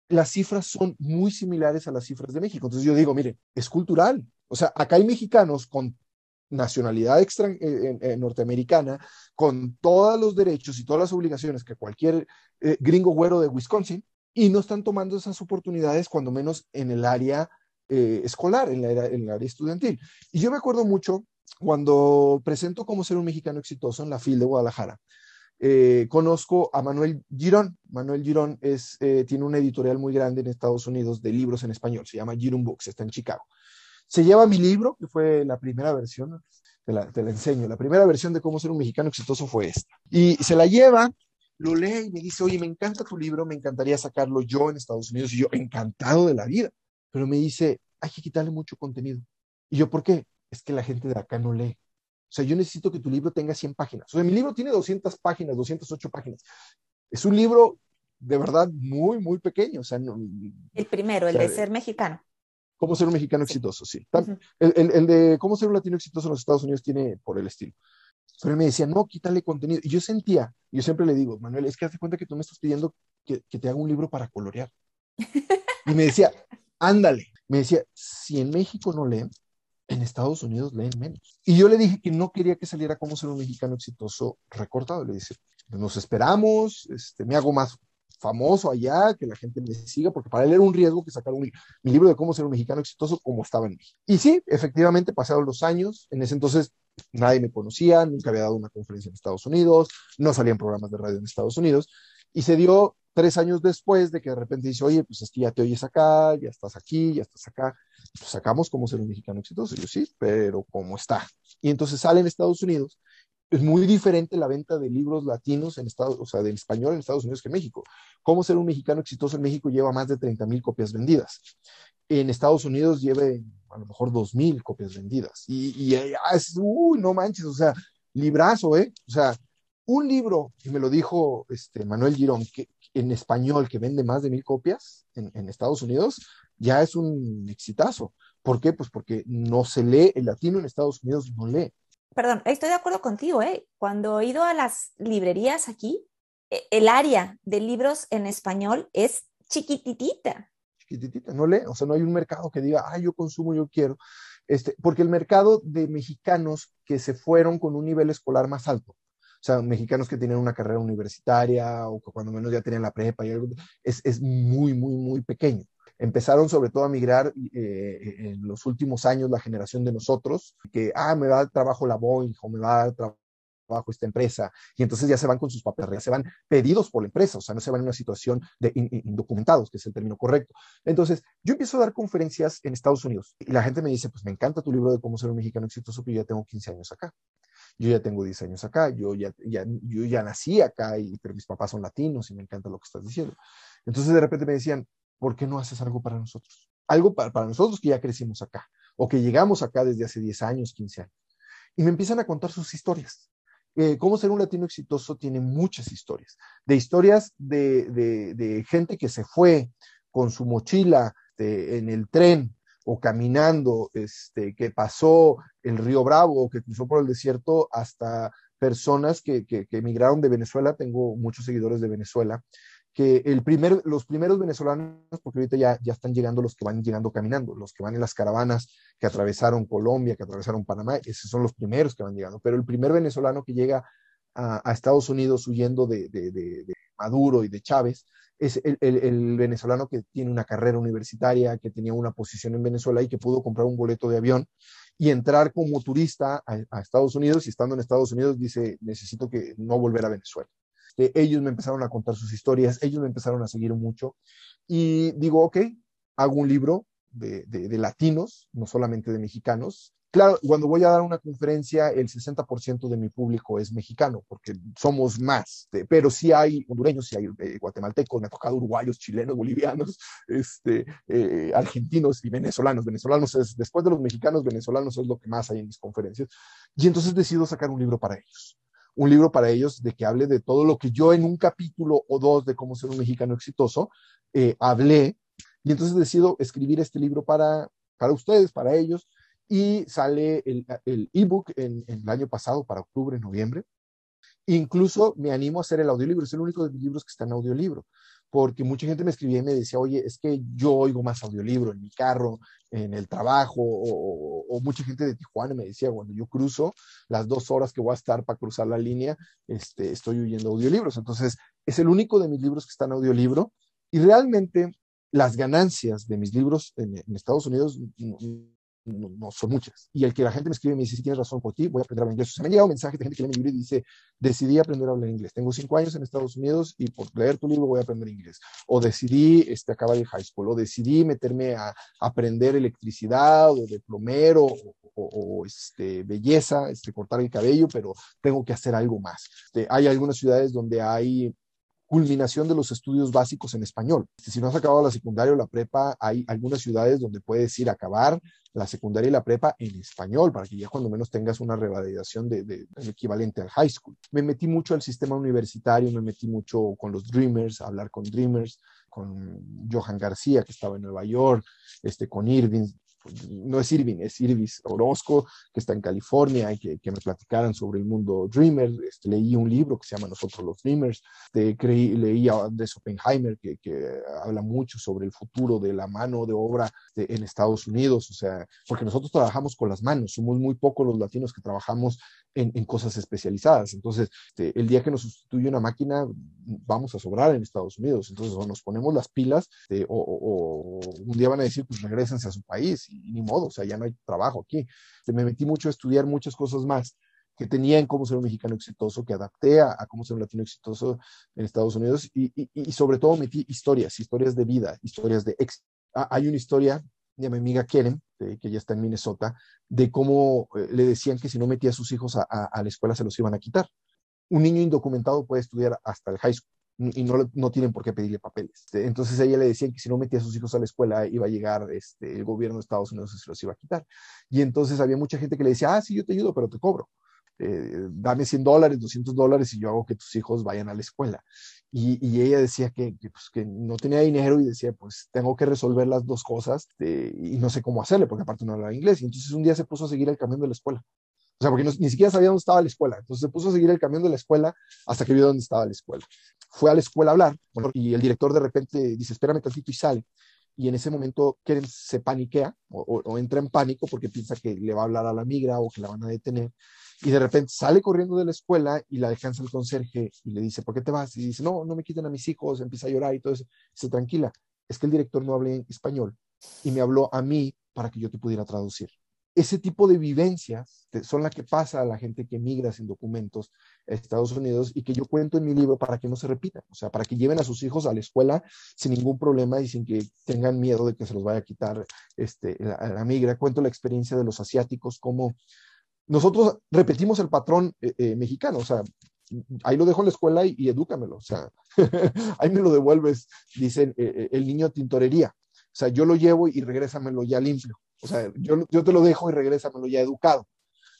Speaker 2: Las cifras son muy similares a las cifras de México. Entonces yo digo, mire, es cultural. O sea, acá hay mexicanos con nacionalidad extra, eh, eh, eh, norteamericana, con todos los derechos y todas las obligaciones que cualquier gringo güero de Wisconsin, y no están tomando esas oportunidades, cuando menos en el área escolar, en, la, en el área estudiantil. Y yo me acuerdo mucho cuando presento cómo ser un mexicano exitoso en la FIL de Guadalajara. Eh, conozco a Manuel Girón. Manuel Girón eh, tiene una editorial muy grande en Estados Unidos de libros en español, se llama Girón Books, está en Chicago. Se lleva mi libro, que fue la primera versión, te la, te la enseño, la primera versión de cómo ser un mexicano exitoso fue esta. Y se la lleva, lo lee y me dice, oye, me encanta tu libro, me encantaría sacarlo yo en Estados Unidos. Y yo, encantado de la vida. Pero me dice, hay que quitarle mucho contenido. Y yo, ¿por qué? Es que la gente de acá no lee. O sea, yo necesito que tu libro tenga 100 páginas. O sea, mi libro tiene 200 páginas, 208 páginas. Es un libro de verdad muy, muy pequeño. O sea,
Speaker 1: el primero, el de ser mexicano.
Speaker 2: Cómo ser un mexicano exitoso, sí. el, el, de cómo ser un latino exitoso en los Estados Unidos tiene por el estilo. Pero él me decía, no, quítale contenido. Y yo sentía, yo siempre le digo, Manuel, es que hazte cuenta que tú me estás pidiendo que, que te haga un libro para colorear. Y me decía, ándale. Me decía, si en México no leen, en Estados Unidos leen menos. Y yo le dije que no quería que saliera como ser un mexicano exitoso recortado. Le dije, nos esperamos, este, me hago más famoso allá, que la gente me siga, porque para él era un riesgo que sacar mi libro de cómo ser un mexicano exitoso como estaba en México. Y sí, efectivamente pasaron los años, en ese entonces nadie me conocía, nunca había dado una conferencia en Estados Unidos, no salía en programas de radio en Estados Unidos, y se dio tres años después de que de repente dice, oye, pues es que ya te oyes acá, ya estás aquí, ya estás acá, sacamos cómo ser un mexicano exitoso. Yo sí, pero ¿cómo está? Y entonces sale en Estados Unidos es muy diferente la venta de libros latinos en Estados, o sea, del español en Estados Unidos que en México. Cómo ser un mexicano exitoso en México lleva más de 30 mil copias vendidas. En Estados Unidos lleve a lo mejor 2 mil copias vendidas. Y, y ah, es, uy, no manches, o sea, librazo, ¿eh? O sea, un libro, y me lo dijo este, Manuel Girón, que en español que vende más de mil copias en Estados Unidos, ya es un exitazo. ¿Por qué? Pues porque no se lee, el latino en Estados Unidos no lee
Speaker 1: perdón, estoy de acuerdo contigo, ¿eh? Cuando he ido a las librerías aquí, e, el área de libros en español es chiquititita.
Speaker 2: Chiquititita, no lee, o sea, no hay un mercado que diga, ah, yo consumo, yo quiero. Este, porque el mercado de mexicanos que se fueron con un nivel escolar más alto, o sea, mexicanos que tienen una carrera universitaria o que cuando menos ya tenían la prepa, y algo, es, es muy, muy, muy pequeño empezaron sobre todo a migrar eh, en los últimos años la generación de nosotros, que, ah, me va a dar trabajo la Boeing o me va a dar trabajo esta empresa, y entonces ya se van con sus papeles, se van pedidos por la empresa, o sea, no se van en una situación de indocumentados, que es el término correcto. Entonces, yo empiezo a dar conferencias en Estados Unidos y la gente me dice, pues me encanta tu libro de cómo ser un mexicano exitoso, pero yo ya tengo 15 años acá. Yo ya tengo 10 años acá, yo ya, ya, yo ya nací acá, y, pero mis papás son latinos y me encanta lo que estás diciendo. Entonces de repente me decían, ¿por qué no haces algo para nosotros? Algo para, nosotros que ya crecimos acá o que llegamos acá desde hace 10 años, 15 años. Y me empiezan a contar sus historias. Eh, cómo ser un latino exitoso tiene muchas historias, de historias de, gente que se fue con su mochila este, en el tren o caminando, este, que pasó el río Bravo o que cruzó por el desierto hasta personas que emigraron de Venezuela. Tengo muchos seguidores de Venezuela que el primer, los primeros venezolanos, porque ahorita ya, ya están llegando los que van llegando caminando, los que van en las caravanas que atravesaron Colombia, que atravesaron Panamá, esos son los primeros que van llegando, pero el primer venezolano que llega a, Estados Unidos huyendo de, Maduro y de Chávez, es el, el, venezolano que tiene una carrera universitaria, que tenía una posición en Venezuela y que pudo comprar un boleto de avión y entrar como turista a, a Estados Unidos y estando en Estados Unidos dice, necesito que no volver a Venezuela ellos me empezaron a contar sus historias, ellos me empezaron a seguir mucho y digo, ok, hago un libro de, latinos, no solamente de mexicanos. Claro, cuando voy a dar una conferencia, el 60% de mi público es mexicano, porque somos más, pero sí hay hondureños, sí hay eh, guatemaltecos, me ha tocado uruguayos, chilenos, bolivianos, este, eh, argentinos y venezolanos. Venezolanos es, después de los mexicanos, venezolanos es lo que más hay en mis conferencias. Y entonces decido sacar un libro para ellos un libro para ellos de que hable de todo lo que yo en un capítulo o dos de cómo ser un mexicano exitoso eh, hablé. Y entonces decido escribir este libro para, para ustedes, para ellos. Y sale el ebook en, en el año pasado, para octubre, noviembre. Incluso me animo a hacer el audiolibro. Es el único de mis libros que está en audiolibro porque mucha gente me escribía y me decía, oye, es que yo oigo más audiolibro en mi carro, en el trabajo, o, mucha gente de Tijuana me decía, cuando yo cruzo las dos horas que voy a estar para cruzar la línea, este, estoy oyendo audiolibros. Entonces, es el único de mis libros que está en audiolibro y realmente las ganancias de mis libros en, en Estados Unidos no, son muchas. Y el que la gente me escribe y me dice, si tienes razón por ti, voy a aprender a hablar inglés. O sea, me han llegado mensajes de gente que lee mi libro y dice, decidí aprender a hablar inglés. Tengo cinco años en Estados Unidos y por leer tu libro voy a aprender inglés. O decidí este, acabar el high school. O decidí meterme a, aprender electricidad o de plomero o, o, este, belleza, este, cortar el cabello, pero tengo que hacer algo más. Este, hay algunas ciudades donde hay culminación de los estudios básicos en español. Si no has acabado la secundaria o la prepa, hay algunas ciudades donde puedes ir a acabar la secundaria y la prepa en español, para que ya cuando menos tengas una revalidación de, de, equivalente al high school. Me metí mucho al sistema universitario, me metí mucho con los Dreamers, a hablar con Dreamers, con Johan García, que estaba en Nueva York, este, con Irving, no es Irving, es Irvis Orozco, que está en California y que, me platicaran sobre el mundo Dreamer. Este, leí un libro que se llama Nosotros los Dreamers. Este, leí a Andrés Oppenheimer, que, que, habla mucho sobre el futuro de la mano de obra en Estados Unidos. O sea, porque nosotros trabajamos con las manos, somos muy pocos los latinos que trabajamos en, en cosas especializadas. Entonces, este, el día que nos sustituye una máquina, vamos a sobrar en Estados Unidos. Entonces, o nos ponemos las pilas o, o, un día van a decir, pues regresense a su país y, ni modo, o sea, ya no hay trabajo aquí. Me metí mucho a estudiar muchas cosas más que tenía en cómo ser un mexicano exitoso, que adapté a, cómo ser un latino exitoso en Estados Unidos y, y, sobre todo metí historias, historias de vida, historias de éxito. Ah, hay una historia de mi amiga Keren, que ya está en Minnesota, de cómo eh, le decían que si no metía a sus hijos a, la escuela se los iban a quitar. Un niño indocumentado puede estudiar hasta el high school y no, no tienen por qué pedirle papeles. Entonces a ella le decían que si no metía a sus hijos a la escuela iba a llegar este, el gobierno de Estados Unidos y se los iba a quitar. Y entonces había mucha gente que le decía, ah, sí, yo te ayudo, pero te cobro. Eh, dame 100 dólares, 200 dólares y yo hago que tus hijos vayan a la escuela. Y, y ella decía que, que, pues, que, no tenía dinero y decía, pues tengo que resolver las dos cosas eh, y no sé cómo hacerle, porque aparte no hablaba inglés. Y entonces un día se puso a seguir el camión de la escuela. O sea, porque ni siquiera sabía dónde estaba la escuela. Entonces se puso a seguir el camión de la escuela hasta que vio dónde estaba la escuela fue a la escuela a hablar y el director de repente dice, espérame tantito y sale. Y en ese momento Keren se paniquea o, entra en pánico porque piensa que le va a hablar a la migra o que la van a detener. Y de repente sale corriendo de la escuela y la descansa el conserje y le dice, ¿por qué te vas? Y dice, no, no me quiten a mis hijos, empieza a llorar y todo eso. Dice, tranquila, es que el director no habla español y me habló a mí para que yo te pudiera traducir ese tipo de vivencias son las que pasa a la gente que migra sin documentos a Estados Unidos y que yo cuento en mi libro para que no se repitan, o sea, para que lleven a sus hijos a la escuela sin ningún problema y sin que tengan miedo de que se los vaya a quitar este, la, migra. Cuento la experiencia de los asiáticos, como nosotros repetimos el patrón eh, eh, mexicano, o sea, ahí lo dejo en la escuela y, edúcamelo, o sea, ahí me lo devuelves, dicen eh, el niño tintorería, o sea, yo lo llevo y regrésamelo ya limpio. O sea, yo, yo te lo dejo y regrésamelo ya educado.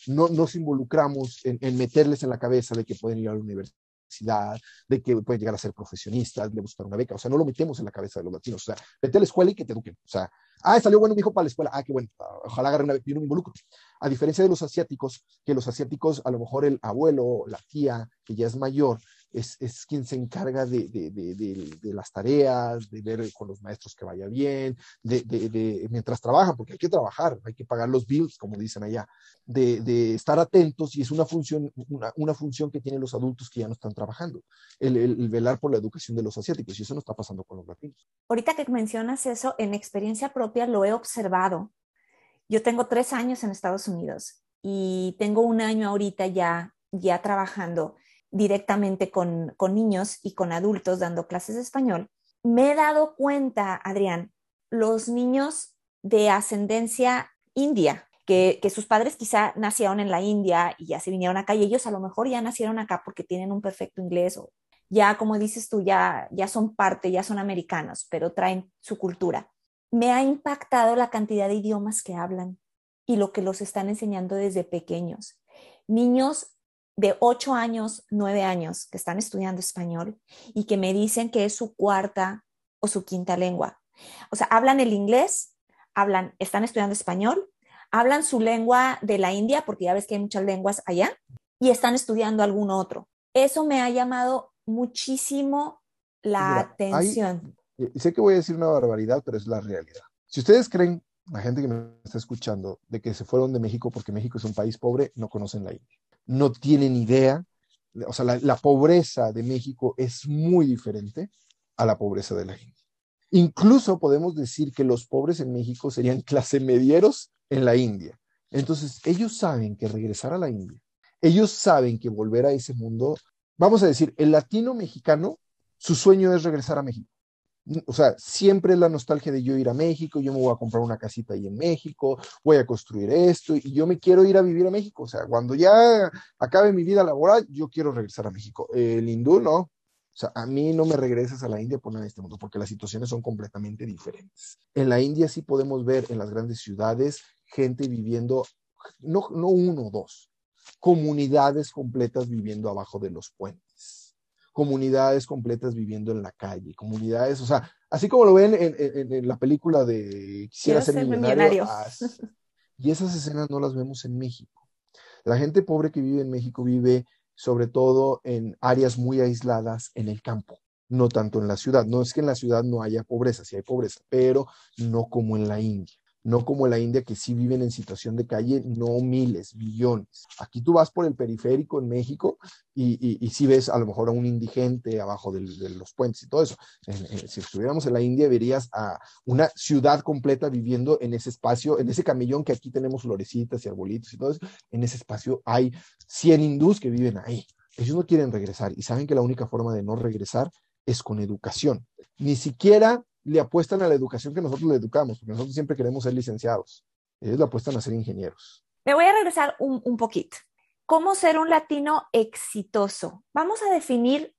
Speaker 2: No nos involucramos en, en, meterles en la cabeza de que pueden ir a la universidad, de que pueden llegar a ser profesionistas, de buscar una beca. O sea, no lo metemos en la cabeza de los latinos. O sea, vete a la escuela y que te eduquen. O sea, ah, salió bueno mi hijo para la escuela. Ah, qué bueno. Ojalá agarre una beca. Yo no me involucro. A diferencia de los asiáticos, que los asiáticos, a lo mejor el abuelo, la tía, que ya es mayor, es, es quien se encarga de, de, de, de, las tareas, de ver con los maestros que vaya bien, de, mientras trabajan, porque hay que trabajar, hay que pagar los bills, como dicen allá, de, estar atentos y es una función, una, una, función que tienen los adultos que ya no están trabajando, el, el, velar por la educación de los asiáticos y eso no está pasando con los latinos.
Speaker 1: Ahorita que mencionas eso, en experiencia propia lo he observado. Yo tengo tres años en Estados Unidos y tengo un año ahorita ya, ya trabajando directamente con, niños y con adultos dando clases de español, me he dado cuenta, Adrián, los niños de ascendencia india, que, sus padres quizá nacieron en la India y ya se vinieron acá y ellos a lo mejor ya nacieron acá porque tienen un perfecto inglés o ya, como dices tú, ya, ya son parte, ya son americanos, pero traen su cultura. Me ha impactado la cantidad de idiomas que hablan y lo que los están enseñando desde pequeños. Niños de 8 años, 9 años que están estudiando español y que me dicen que es su cuarta o su quinta lengua. O sea, hablan el inglés, hablan, están estudiando español, hablan su lengua de la India, porque ya ves que hay muchas lenguas allá, y están estudiando algún otro. Eso me ha llamado muchísimo la atención.
Speaker 2: Eh, sé que voy a decir una barbaridad, pero es la realidad. Si ustedes creen, la gente que me está escuchando, de que se fueron de México porque México es un país pobre, no conocen la India no tienen idea. O sea, la, pobreza de México es muy diferente a la pobreza de la India. Incluso podemos decir que los pobres en México serían clase medieros en la India. Entonces, ellos saben que regresar a la India, ellos saben que volver a ese mundo, vamos a decir, el latino mexicano, su sueño es regresar a México o sea, siempre la nostalgia de yo ir a México, yo me voy a comprar una casita ahí en México, voy a construir esto y yo me quiero ir a vivir a México. O sea, cuando ya acabe mi vida laboral, yo quiero regresar a México. El hindú no. O sea, a mí no me regresas a la India por nada de este mundo, porque las situaciones son completamente diferentes. En la India sí podemos ver en las grandes ciudades gente viviendo, no, no uno o dos, comunidades completas viviendo abajo de los puentes comunidades completas viviendo en la calle, comunidades, o sea, así como lo ven en, la película de Quisiera ser, millonario. y esas escenas no las vemos en México. La gente pobre que vive en México vive sobre todo en áreas muy aisladas en el campo, no tanto en la ciudad. No es que en la ciudad no haya pobreza, sí hay pobreza, pero no como en la India no como la India que sí viven en situación de calle, no miles, millones. Aquí tú vas por el periférico en México y, y, sí ves a lo mejor a un indigente abajo de los puentes y todo eso. si estuviéramos en la India, verías a una ciudad completa viviendo en ese espacio, en ese camellón que aquí tenemos florecitas y arbolitos y todo eso. En ese espacio hay 100 hindús que viven ahí. Ellos no quieren regresar y saben que la única forma de no regresar es con educación. Ni siquiera le apuestan a la educación que nosotros le educamos, porque nosotros siempre queremos ser licenciados. Ellos le apuestan a ser ingenieros.
Speaker 1: Me voy a regresar un, un poquito. ¿Cómo ser un latino exitoso? Vamos a definir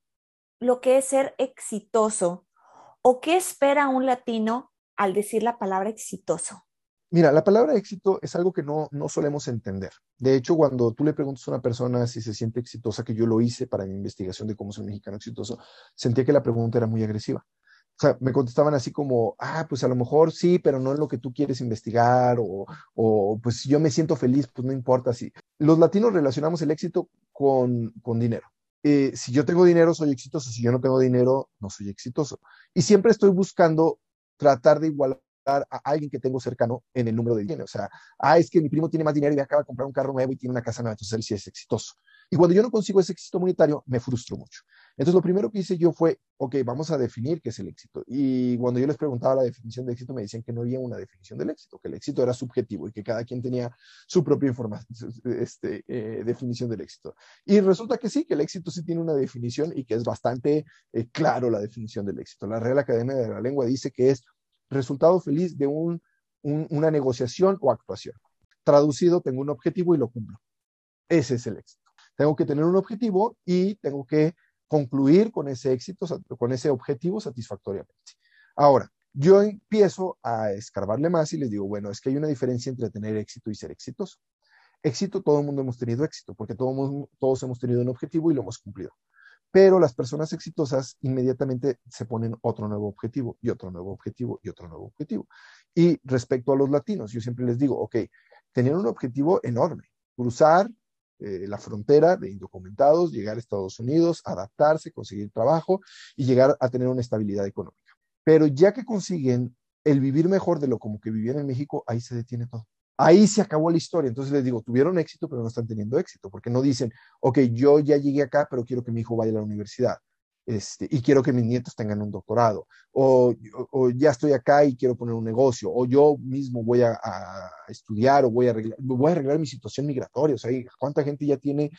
Speaker 1: lo que es ser exitoso o qué espera un latino al decir la palabra exitoso.
Speaker 2: Mira, la palabra éxito es algo que no, no solemos entender. De hecho, cuando tú le preguntas a una persona si se siente exitosa, que yo lo hice para mi investigación de cómo ser un mexicano exitoso, sentía que la pregunta era muy agresiva. O sea, me contestaban así como, ah, pues a lo mejor sí, pero no es lo que tú quieres investigar, o, o pues yo me siento feliz, pues no importa. Si los latinos relacionamos el éxito con, con dinero. Eh, si yo tengo dinero, soy exitoso. Si yo no tengo dinero, no soy exitoso. Y siempre estoy buscando tratar de igualar a alguien que tengo cercano en el número de dinero. O sea, ah, es que mi primo tiene más dinero y acaba de comprar un carro nuevo y tiene una casa nueva, entonces él sí es exitoso. Y cuando yo no consigo ese éxito monetario, me frustro mucho. Entonces, lo primero que hice yo fue, ok, vamos a definir qué es el éxito. Y cuando yo les preguntaba la definición de éxito, me decían que no había una definición del éxito, que el éxito era subjetivo y que cada quien tenía su propia este, eh, definición del éxito. Y resulta que sí, que el éxito sí tiene una definición y que es bastante eh, claro la definición del éxito. La Real Academia de la Lengua dice que es resultado feliz de un, una negociación o actuación. Traducido, tengo un objetivo y lo cumplo. Ese es el éxito. Tengo que tener un objetivo y tengo que concluir con ese éxito, con ese objetivo satisfactoriamente. Ahora, yo empiezo a escarbarle más y les digo, bueno, es que hay una diferencia entre tener éxito y ser exitoso. Éxito, todo el mundo hemos tenido éxito, porque todos hemos tenido un objetivo y lo hemos cumplido. Pero las personas exitosas inmediatamente se ponen otro nuevo objetivo y otro nuevo objetivo y otro nuevo objetivo. Y respecto a los latinos, yo siempre les digo, ok, tenían un objetivo enorme, cruzar eh, la frontera de indocumentados, llegar a Estados Unidos, adaptarse, conseguir trabajo y llegar a tener una estabilidad económica. Pero ya que consiguen el vivir mejor de lo como que vivían en México, ahí se detiene todo. Ahí se acabó la historia. Entonces les digo, tuvieron éxito, pero no están teniendo éxito, porque no dicen, ok, yo ya llegué acá, pero quiero que mi hijo vaya a la universidad. Este, y quiero que mis nietos tengan un doctorado, o, ya estoy acá y quiero poner un negocio, o yo mismo voy a, estudiar o voy a, arreglar, voy a arreglar mi situación migratoria. O sea, ¿cuánta gente ya tiene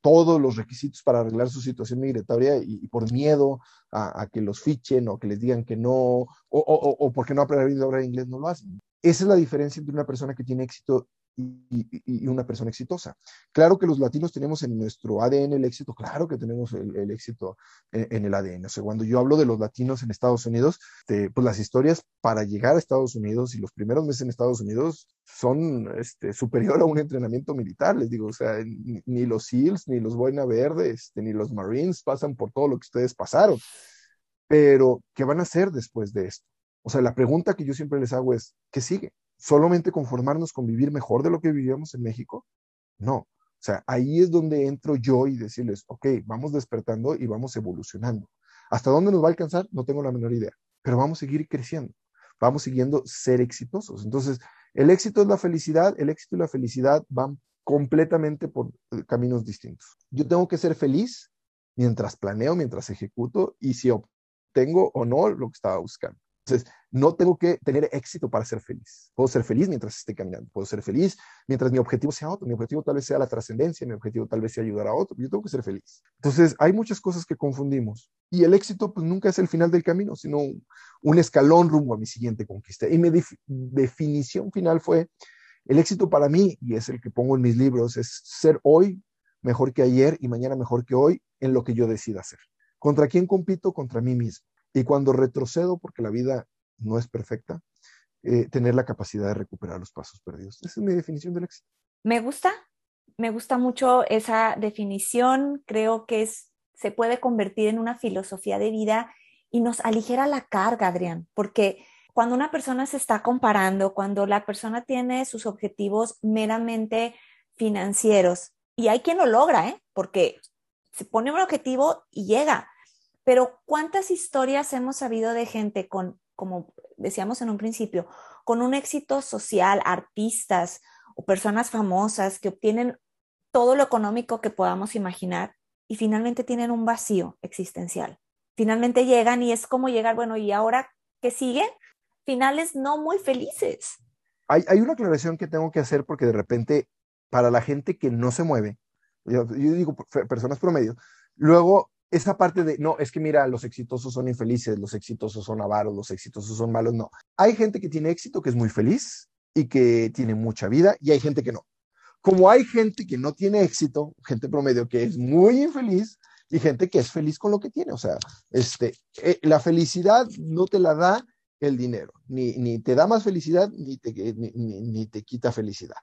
Speaker 2: todos los requisitos para arreglar su situación migratoria y, por miedo a, que los fichen o que les digan que no, o, o porque no aprendido a hablar inglés, no lo hacen? Esa es la diferencia entre una persona que tiene éxito y, una persona exitosa. Claro que los latinos tenemos en nuestro ADN el éxito, claro que tenemos el, éxito en, el ADN. O sea, cuando yo hablo de los latinos en Estados Unidos, pues las historias para llegar a Estados Unidos y los primeros meses en Estados Unidos son este, superior a un entrenamiento militar, les digo, o sea, ni, los SEALs, ni los Boina Verde, este, ni los Marines pasan por todo lo que ustedes pasaron. Pero, ¿qué van a hacer después de esto? O sea, la pregunta que yo siempre les hago es, ¿qué sigue? Solamente conformarnos con vivir mejor de lo que vivíamos en México? No. O sea, ahí es donde entro yo y decirles, ok, vamos despertando y vamos evolucionando. ¿Hasta dónde nos va a alcanzar? No tengo la menor idea, pero vamos a seguir creciendo, vamos siguiendo ser exitosos. Entonces, el éxito es la felicidad, el éxito y la felicidad van completamente por eh, caminos distintos. Yo tengo que ser feliz mientras planeo, mientras ejecuto y si obtengo o no lo que estaba buscando. Entonces, no tengo que tener éxito para ser feliz. Puedo ser feliz mientras esté caminando. Puedo ser feliz mientras mi objetivo sea otro. Mi objetivo tal vez sea la trascendencia, mi objetivo tal vez sea ayudar a otro. Yo tengo que ser feliz. Entonces, hay muchas cosas que confundimos. Y el éxito, pues nunca es el final del camino, sino un, escalón rumbo a mi siguiente conquista. Y mi definición final fue, el éxito para mí, y es el que pongo en mis libros, es ser hoy mejor que ayer y mañana mejor que hoy en lo que yo decida hacer. ¿Contra quién compito? Contra mí mismo. Y cuando retrocedo, porque la vida no es perfecta, eh, tener la capacidad de recuperar los pasos perdidos. Esa es mi definición del éxito.
Speaker 1: Me gusta, me gusta mucho esa definición. Creo que es se puede convertir en una filosofía de vida y nos aligera la carga, Adrián, porque cuando una persona se está comparando, cuando la persona tiene sus objetivos meramente financieros, y hay quien lo logra, ¿eh? porque se pone un objetivo y llega, pero ¿cuántas historias hemos sabido de gente con, como decíamos en un principio, con un éxito social, artistas o personas famosas que obtienen todo lo económico que podamos imaginar y finalmente tienen un vacío existencial? Finalmente llegan y es como llegar, bueno, ¿y ahora qué sigue? Finales no muy felices.
Speaker 2: Hay, hay una aclaración que tengo que hacer porque de repente para la gente que no se mueve, yo, yo digo personas promedio, luego esa parte de, no, es que mira, los exitosos son infelices, los exitosos son avaros, los exitosos son malos, no. Hay gente que tiene éxito, que es muy feliz y que tiene mucha vida, y hay gente que no. Como hay gente que no tiene éxito, gente promedio que es muy infeliz y gente que es feliz con lo que tiene. O sea, este, eh, la felicidad no te la da el dinero, ni, ni te da más felicidad, ni te, ni, ni te quita felicidad.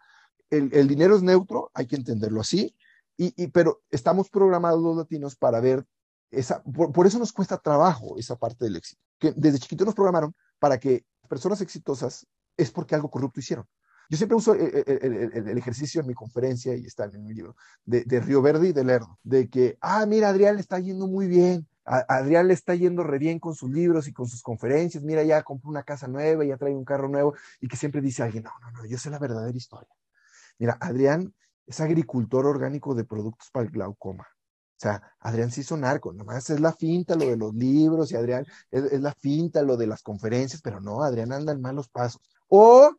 Speaker 2: El, el, dinero es neutro, hay que entenderlo así, y, y, pero estamos programados los latinos para ver esa, por, eso nos cuesta trabajo esa parte del éxito. Que desde chiquito nos programaron para que personas exitosas es porque algo corrupto hicieron. Yo siempre uso el, ejercicio en mi conferencia y está en mi libro de, Río Verde y de Lerdo, de que, ah, mira, Adrián le está yendo muy bien, Adrián le está yendo re bien con sus libros y con sus conferencias, mira, ya compró una casa nueva, ya trae un carro nuevo, y que siempre dice alguien, no, no, no, yo sé la verdadera historia. Mira, Adrián es agricultor orgánico de productos para el glaucoma. O sea, Adrián sí hizo narco, nomás es la finta lo de los libros y Adrián es, es, la finta lo de las conferencias, pero no, Adrián anda en malos pasos. O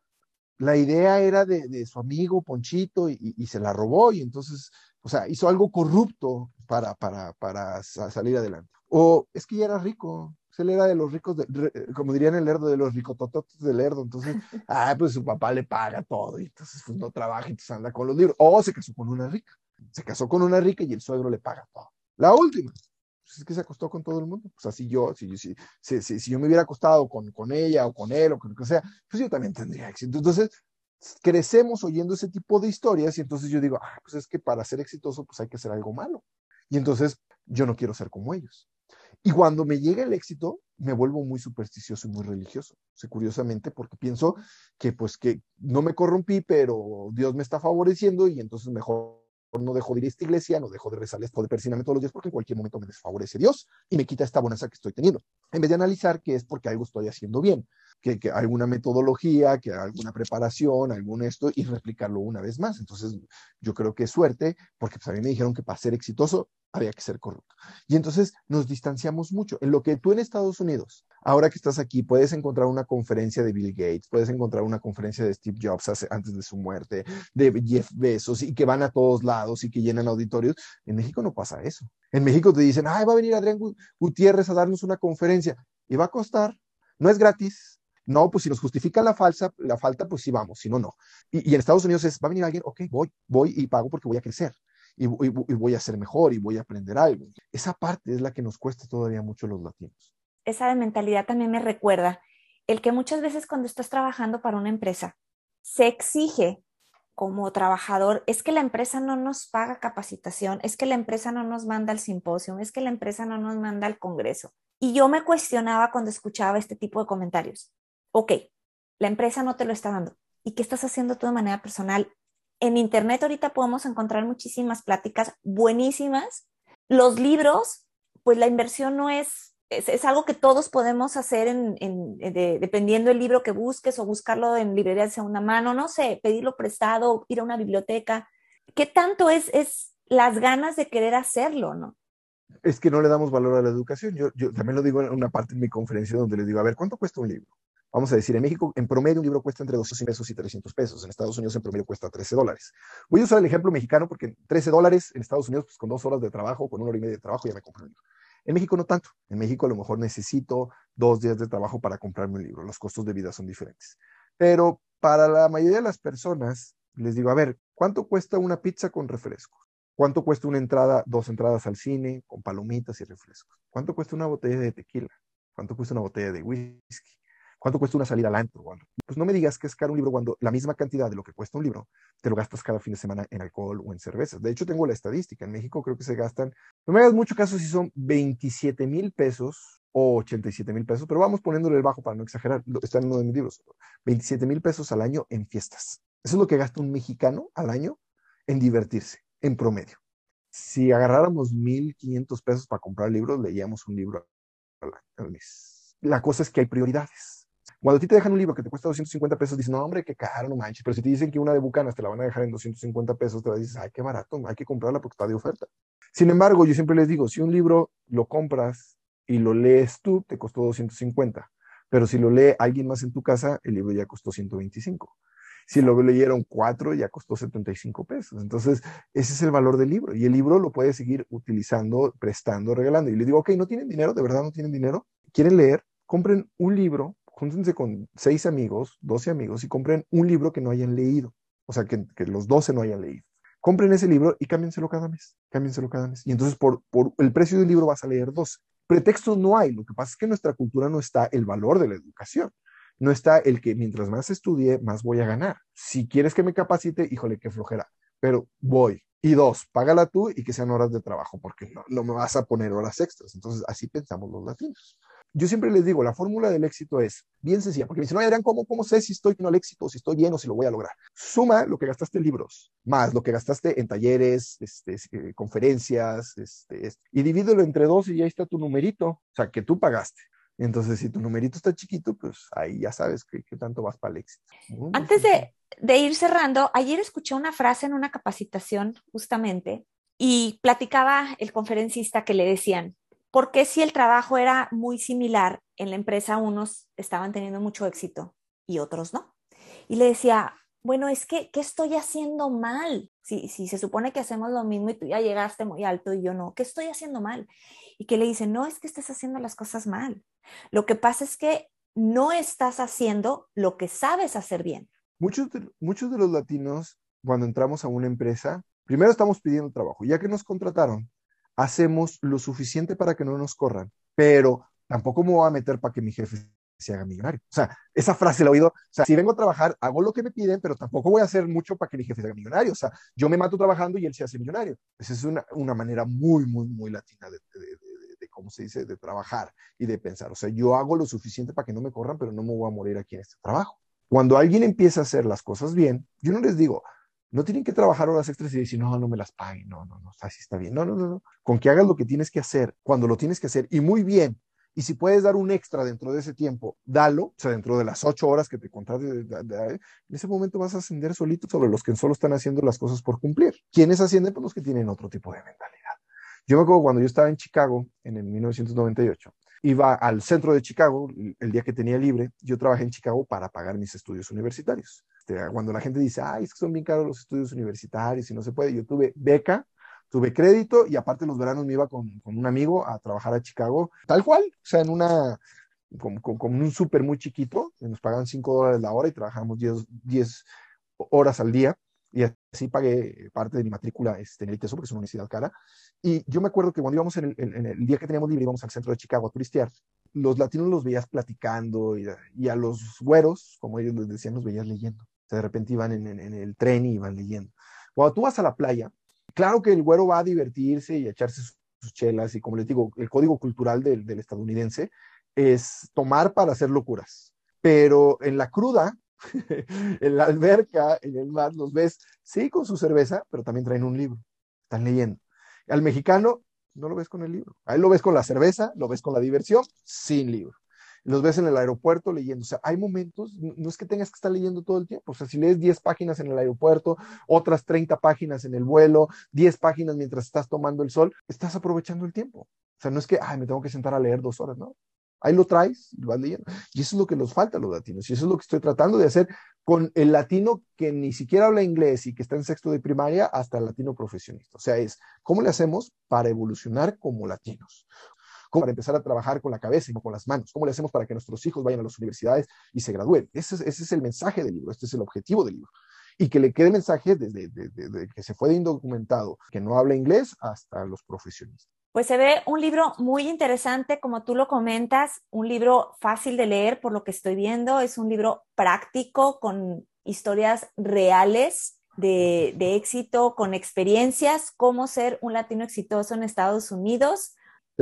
Speaker 2: la idea era de, de su amigo Ponchito y, y, se la robó y entonces, o sea, hizo algo corrupto para, para, para salir adelante. O es que ya era rico, él era de los ricos, de, como dirían el lerdo, de los ricotototos del lerdo. Entonces, ah, pues su papá le paga todo y entonces pues no trabaja y entonces anda con los libros. O se casó con una rica. Se casó con una rica y el suegro le paga todo. La última, pues es que se acostó con todo el mundo. Pues así yo, si, si, si, si yo me hubiera acostado con, con ella o con él o con lo que sea, pues yo también tendría éxito. Entonces, crecemos oyendo ese tipo de historias y entonces yo digo, ah, pues es que para ser exitoso, pues hay que hacer algo malo. Y entonces yo no quiero ser como ellos. Y cuando me llega el éxito, me vuelvo muy supersticioso y muy religioso. O sea, curiosamente, porque pienso que pues que no me corrompí, pero Dios me está favoreciendo y entonces mejor no dejo de ir a esta iglesia, no dejo de rezar esto de persinarme todos los días porque en cualquier momento me desfavorece Dios y me quita esta bonanza que estoy teniendo. En vez de analizar que es porque algo estoy haciendo bien, que, alguna metodología, que alguna preparación, algún esto y replicarlo una vez más. Entonces, yo creo que es suerte porque pues, a mí me dijeron que para ser exitoso había que ser corrupto. Y entonces nos distanciamos mucho. En lo que tú en Estados Unidos, ahora que estás aquí, puedes encontrar una conferencia de Bill Gates, puedes encontrar una conferencia de Steve Jobs antes de su muerte, de Jeff Bezos, y que van a todos lados y que llenan auditorios. En México no pasa eso. En México te dicen, ay, va a venir Adrián Gutiérrez a darnos una conferencia y va a costar, no es gratis. No, pues si nos justifica la falsa, la falta, pues sí vamos, si no, no. Y, en Estados Unidos es, va a venir alguien, ok, voy, voy y pago porque voy a crecer y, y, y, voy a ser mejor y voy a aprender algo. Esa parte es la que nos cuesta todavía mucho los latinos.
Speaker 1: Esa de mentalidad también me recuerda el que muchas veces cuando estás trabajando para una empresa, se exige como trabajador, es que la empresa no nos paga capacitación, es que la empresa no nos manda al simposio, es que la empresa no nos manda al congreso. Y yo me cuestionaba cuando escuchaba este tipo de comentarios. Ok, la empresa no te lo está dando. ¿Y qué estás haciendo tú de manera personal? en Internet ahorita podemos encontrar muchísimas pláticas buenísimas. Los libros, pues la inversión no es, es, algo que todos podemos hacer en, en de, dependiendo del libro que busques o buscarlo en librería de segunda mano, no sé, pedirlo prestado, ir a una biblioteca. ¿Qué tanto es, es las ganas de querer hacerlo, no?
Speaker 2: Es que no le damos valor a la educación. Yo, yo también lo digo en una parte de mi conferencia donde les digo, a ver, ¿cuánto cuesta un libro? Vamos a decir, en México, en promedio, un libro cuesta entre 200 pesos y 300 pesos. En Estados Unidos, en promedio, cuesta 13 dólares. Voy a usar el ejemplo mexicano porque 13 dólares en Estados Unidos, pues con dos horas de trabajo, con una hora y media de trabajo, ya me compro un libro. En México no tanto. En México a lo mejor necesito dos días de trabajo para comprarme un libro. Los costos de vida son diferentes. Pero para la mayoría de las personas, les digo, a ver, ¿cuánto cuesta una pizza con refrescos? ¿Cuánto cuesta una entrada, dos entradas al cine con palomitas y refrescos? ¿Cuánto cuesta una botella de tequila? ¿Cuánto cuesta una botella de whisky? ¿Cuánto cuesta una salida al antro? Pues no me digas que es caro un libro cuando la misma cantidad de lo que cuesta un libro te lo gastas cada fin de semana en alcohol o en cervezas. De hecho, tengo la estadística. En México creo que se gastan, no me hagas mucho caso si son 27 mil pesos o 87 mil pesos, pero vamos poniéndole el bajo para no exagerar. Está en uno de mis libros. 27 mil pesos al año en fiestas. Eso es lo que gasta un mexicano al año en divertirse, en promedio. Si agarráramos 1.500 pesos para comprar libros, leíamos un libro al mes. La cosa es que hay prioridades cuando a ti te dejan un libro que te cuesta 250 pesos, dices, no, hombre, qué caro, no manches. Pero si te dicen que una de Bucanas te la van a dejar en 250 pesos, te dices, ay, qué barato, hay que comprarla porque está de oferta. Sin embargo, yo siempre les digo, si un libro lo compras y lo lees tú, te costó 250. Pero si lo lee alguien más en tu casa, el libro ya costó 125. Si lo leyeron cuatro, ya costó 75 pesos. Entonces, ese es el valor del libro. Y el libro lo puedes seguir utilizando, prestando, regalando. Y les digo, ok, ¿no tienen dinero? ¿De verdad no tienen dinero? ¿Quieren leer? Compren un libro júntense con seis amigos, doce amigos y compren un libro que no hayan leído, o sea, que, los doce no hayan leído. Compren ese libro y cámbienselo cada mes, cámbienselo cada mes. Y entonces por, por el precio del libro vas a leer dos. Pretextos no hay, lo que pasa es que en nuestra cultura no está el valor de la educación. No está el que mientras más estudie, más voy a ganar. Si quieres que me capacite, híjole, qué flojera, pero voy. Y dos, págala tú y que sean horas de trabajo, porque no me vas a poner horas extras. Entonces, así pensamos los latinos yo siempre les digo, la fórmula del éxito es bien sencilla, porque me dicen, no, Adrián, ¿cómo, ¿cómo sé si estoy en el éxito, si estoy bien o si lo voy a lograr? Suma lo que gastaste en libros, más lo que gastaste en talleres, este, eh, conferencias, este, y divídelo entre dos y ya está tu numerito, o sea, que tú pagaste. Entonces, si tu numerito está chiquito, pues ahí ya sabes qué tanto vas para el éxito.
Speaker 1: Antes de, de ir cerrando, ayer escuché una frase en una capacitación justamente y platicaba el conferencista que le decían, porque si el trabajo era muy similar, en la empresa unos estaban teniendo mucho éxito y otros no? Y le decía, bueno, es que, ¿qué estoy haciendo mal? Si, se supone que hacemos lo mismo y tú ya llegaste muy alto y yo no, ¿qué estoy haciendo mal? Y que le dice, no es que estés haciendo las cosas mal. Lo que pasa es que no estás haciendo lo que sabes hacer bien.
Speaker 2: Muchos muchos de los latinos, cuando entramos a una empresa, primero estamos pidiendo trabajo. Ya que nos contrataron, hacemos lo suficiente para que no nos corran, pero tampoco me voy a meter para que mi jefe se haga millonario. O sea, esa frase la he oído. O sea, si vengo a trabajar, hago lo que me piden, pero tampoco voy a hacer mucho para que mi jefe se haga millonario. O sea, yo me mato trabajando y él se hace millonario. Esa es una, una manera muy, muy, muy latina de, de, de, de, ¿cómo se dice?, de trabajar y de pensar. O sea, yo hago lo suficiente para que no me corran, pero no me voy a morir aquí en este trabajo. Cuando alguien empieza a hacer las cosas bien, yo no les digo, no tienen que trabajar horas extras y decir, no, no me las paguen, no, no, no, así está bien. No, no, no, no. Con que hagas lo que tienes que hacer, cuando lo tienes que hacer, y muy bien. Y si puedes dar un extra dentro de ese tiempo, dalo, o sea, dentro de las ocho horas que te contrate, en ese momento vas a ascender solito sobre los que solo están haciendo las cosas por cumplir. ¿Quiénes ascienden? Pues los que tienen otro tipo de mentalidad. Yo me acuerdo cuando yo estaba en Chicago, en el 1998, iba al centro de Chicago el día que tenía libre. Yo trabajé en Chicago para pagar mis estudios universitarios. Este, cuando la gente dice, ay, es que son bien caros los estudios universitarios y no se puede, yo tuve beca, tuve crédito y aparte los veranos me iba con, con un amigo a trabajar a Chicago, tal cual, o sea, en una, como un súper muy chiquito, nos pagaban 5 dólares la hora y trabajamos 10, 10 horas al día y así pagué parte de mi matrícula este, en el ITESO, porque es una universidad cara. Y yo me acuerdo que cuando íbamos en el, en el, día que teníamos libre, íbamos al centro de Chicago a turistear, los latinos los veías platicando y, y a los güeros, como ellos les decían, los veías leyendo de repente iban en, el tren y iban leyendo. Cuando tú vas a la playa, claro que el güero va a divertirse y a echarse sus, chelas y como les digo, el código cultural del, estadounidense es tomar para hacer locuras. Pero en la cruda, en la alberca, en el mar, los ves, sí, con su cerveza, pero también traen un libro, están leyendo. Al mexicano no lo ves con el libro, ahí lo ves con la cerveza, lo ves con la diversión, sin libro los ves en el aeropuerto leyendo. O sea, hay momentos, no es que tengas que estar leyendo todo el tiempo. O sea, si lees 10 páginas en el aeropuerto, otras 30 páginas en el vuelo, 10 páginas mientras estás tomando el sol, estás aprovechando el tiempo. O sea, no es que, ay, me tengo que sentar a leer dos horas, ¿no? Ahí lo traes y lo vas leyendo. Y eso es lo que nos falta a los latinos. Y eso es lo que estoy tratando de hacer con el latino que ni siquiera habla inglés y que está en sexto de primaria hasta el latino profesionista. O sea, es cómo le hacemos para evolucionar como latinos cómo para empezar a trabajar con la cabeza y no con las manos, cómo le hacemos para que nuestros hijos vayan a las universidades y se gradúen. Ese es, el mensaje del libro, este es el objetivo del libro. Y que le quede mensaje desde, que se fue indocumentado, que no habla inglés, hasta los profesionistas.
Speaker 1: Pues se ve un libro muy interesante, como tú lo comentas, un libro fácil de leer por lo que estoy viendo, es un libro práctico con historias reales de, de éxito, con experiencias, cómo ser un latino exitoso en Estados Unidos.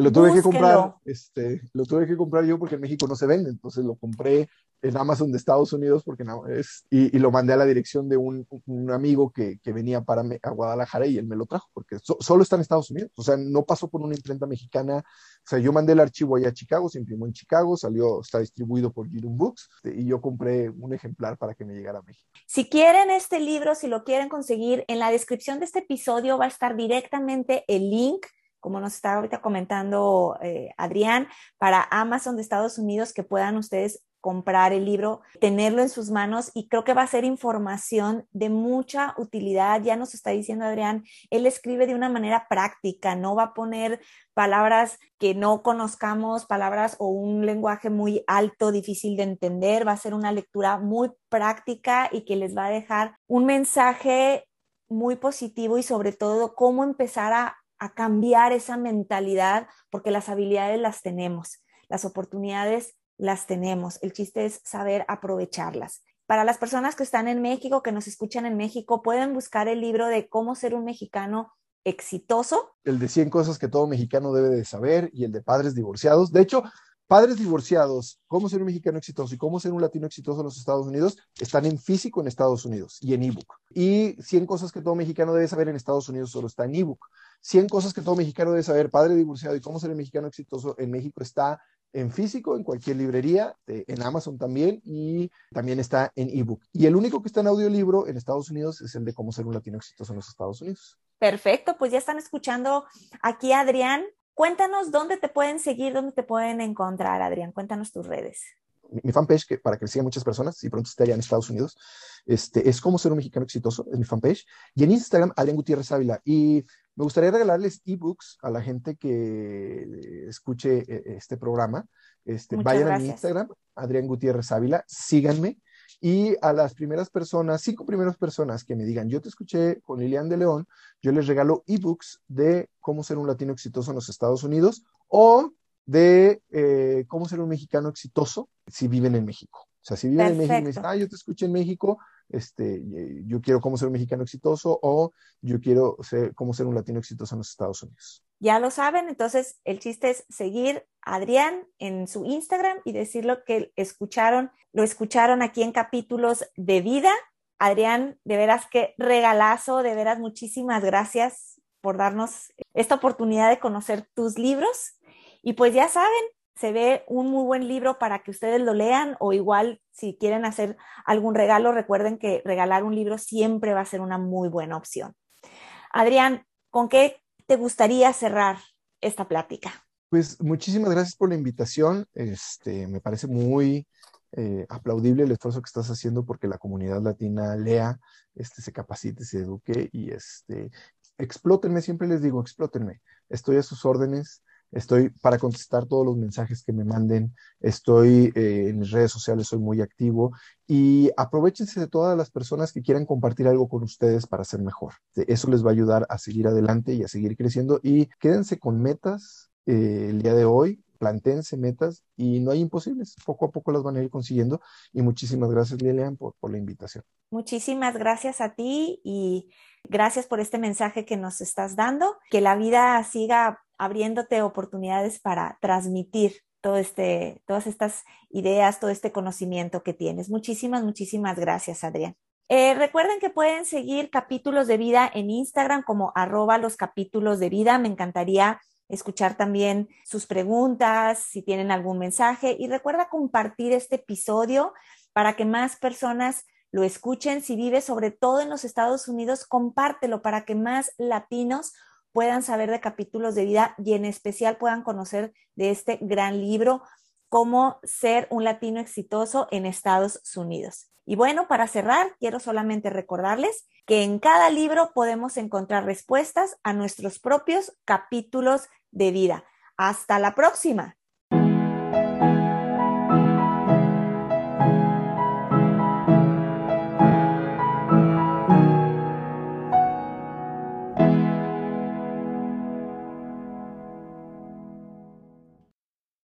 Speaker 2: Lo tuve que comprar, este, lo tuve que comprar yo porque en México no se vende, entonces lo compré en Amazon de Estados Unidos porque es, y, lo mandé a la dirección de un, un amigo que, que, venía para a Guadalajara y él me lo trajo porque solo está en Estados Unidos, o sea, no pasó por una imprenta mexicana, o sea, yo mandé el archivo allá a Chicago, se imprimió en Chicago, salió, está distribuido por Gideon Books y yo compré un ejemplar para que me llegara a México.
Speaker 1: Si quieren este libro, si lo quieren conseguir, en la descripción de este episodio va a estar directamente el link como nos está ahorita comentando eh, Adrián, para Amazon de Estados Unidos que puedan ustedes comprar el libro, tenerlo en sus manos y creo que va a ser información de mucha utilidad. Ya nos está diciendo Adrián, él escribe de una manera práctica, no va a poner palabras que no conozcamos, palabras o un lenguaje muy alto, difícil de entender, va a ser una lectura muy práctica y que les va a dejar un mensaje muy positivo y sobre todo cómo empezar a, a cambiar esa mentalidad porque las habilidades las tenemos, las oportunidades las tenemos. El chiste es saber aprovecharlas. Para las personas que están en México, que nos escuchan en México, pueden buscar el libro de cómo ser un mexicano exitoso.
Speaker 2: El de 100 cosas que todo mexicano debe de saber y el de padres divorciados. De hecho, Padres divorciados, cómo ser un mexicano exitoso y cómo ser un latino exitoso en los Estados Unidos están en físico en Estados Unidos y en ebook. Y 100 cosas que todo mexicano debe saber en Estados Unidos solo está en ebook. 100 cosas que todo mexicano debe saber, padre divorciado y cómo ser un mexicano exitoso en México está en físico, en cualquier librería, en Amazon también, y también está en ebook. Y el único que está en audiolibro en Estados Unidos es el de cómo ser un latino exitoso en los Estados Unidos.
Speaker 1: Perfecto, pues ya están escuchando aquí Adrián. Cuéntanos dónde te pueden seguir, dónde te pueden encontrar, Adrián. Cuéntanos tus redes.
Speaker 2: Mi, fanpage, que para que le sigan muchas personas, si pronto esté allá en Estados Unidos, este, es cómo ser un mexicano exitoso, es mi fanpage. Y en Instagram, Adrián Gutiérrez Ávila. Y me gustaría regalarles ebooks a la gente que escuche eh, este programa. Este, vayan a mi Instagram, Adrián Gutiérrez Ávila, síganme. Y a las primeras personas, cinco primeras personas que me digan, yo te escuché con Lilian de León, yo les regalo ebooks de cómo ser un latino exitoso en los Estados Unidos o de eh, cómo ser un mexicano exitoso si viven en México. O sea, si viven en México y me dicen, ah, yo te escuché en México, este, yo quiero cómo ser un mexicano exitoso o yo quiero ser, cómo ser un latino exitoso en los Estados Unidos.
Speaker 1: Ya lo saben, entonces el chiste es seguir a Adrián en su Instagram y decirlo que escucharon, lo escucharon aquí en capítulos de vida. Adrián, de veras que regalazo, de veras muchísimas gracias por darnos esta oportunidad de conocer tus libros. Y pues ya saben, se ve un muy buen libro para que ustedes lo lean o igual si quieren hacer algún regalo, recuerden que regalar un libro siempre va a ser una muy buena opción. Adrián, ¿con qué te gustaría cerrar esta plática?
Speaker 2: Pues muchísimas gracias por la invitación. Este, me parece muy eh, aplaudible el esfuerzo que estás haciendo porque la comunidad latina lea, este, se capacite, se eduque y este, explótenme, siempre les digo, explótenme. Estoy a sus órdenes. Estoy para contestar todos los mensajes que me manden. Estoy eh, en mis redes sociales, soy muy activo. Y aprovechense de todas las personas que quieran compartir algo con ustedes para ser mejor. Eso les va a ayudar a seguir adelante y a seguir creciendo. Y quédense con metas eh, el día de hoy. Plantéense metas y no hay imposibles. Poco a poco las van a ir consiguiendo. Y muchísimas gracias, Lilian, por la invitación.
Speaker 1: Muchísimas gracias a ti y gracias por este mensaje que nos estás dando. Que la vida siga abriéndote oportunidades para transmitir todo este, todas estas ideas, todo este conocimiento que tienes. Muchísimas, muchísimas gracias, Adrián. Eh, recuerden que pueden seguir capítulos de vida en Instagram como arroba los capítulos de vida. Me encantaría escuchar también sus preguntas, si tienen algún mensaje. Y recuerda compartir este episodio para que más personas lo escuchen. Si vives sobre todo en los Estados Unidos, compártelo para que más latinos puedan saber de capítulos de vida y en especial puedan conocer de este gran libro, Cómo ser un latino exitoso en Estados Unidos. Y bueno, para cerrar, quiero solamente recordarles que en cada libro podemos encontrar respuestas a nuestros propios capítulos de vida. Hasta la próxima.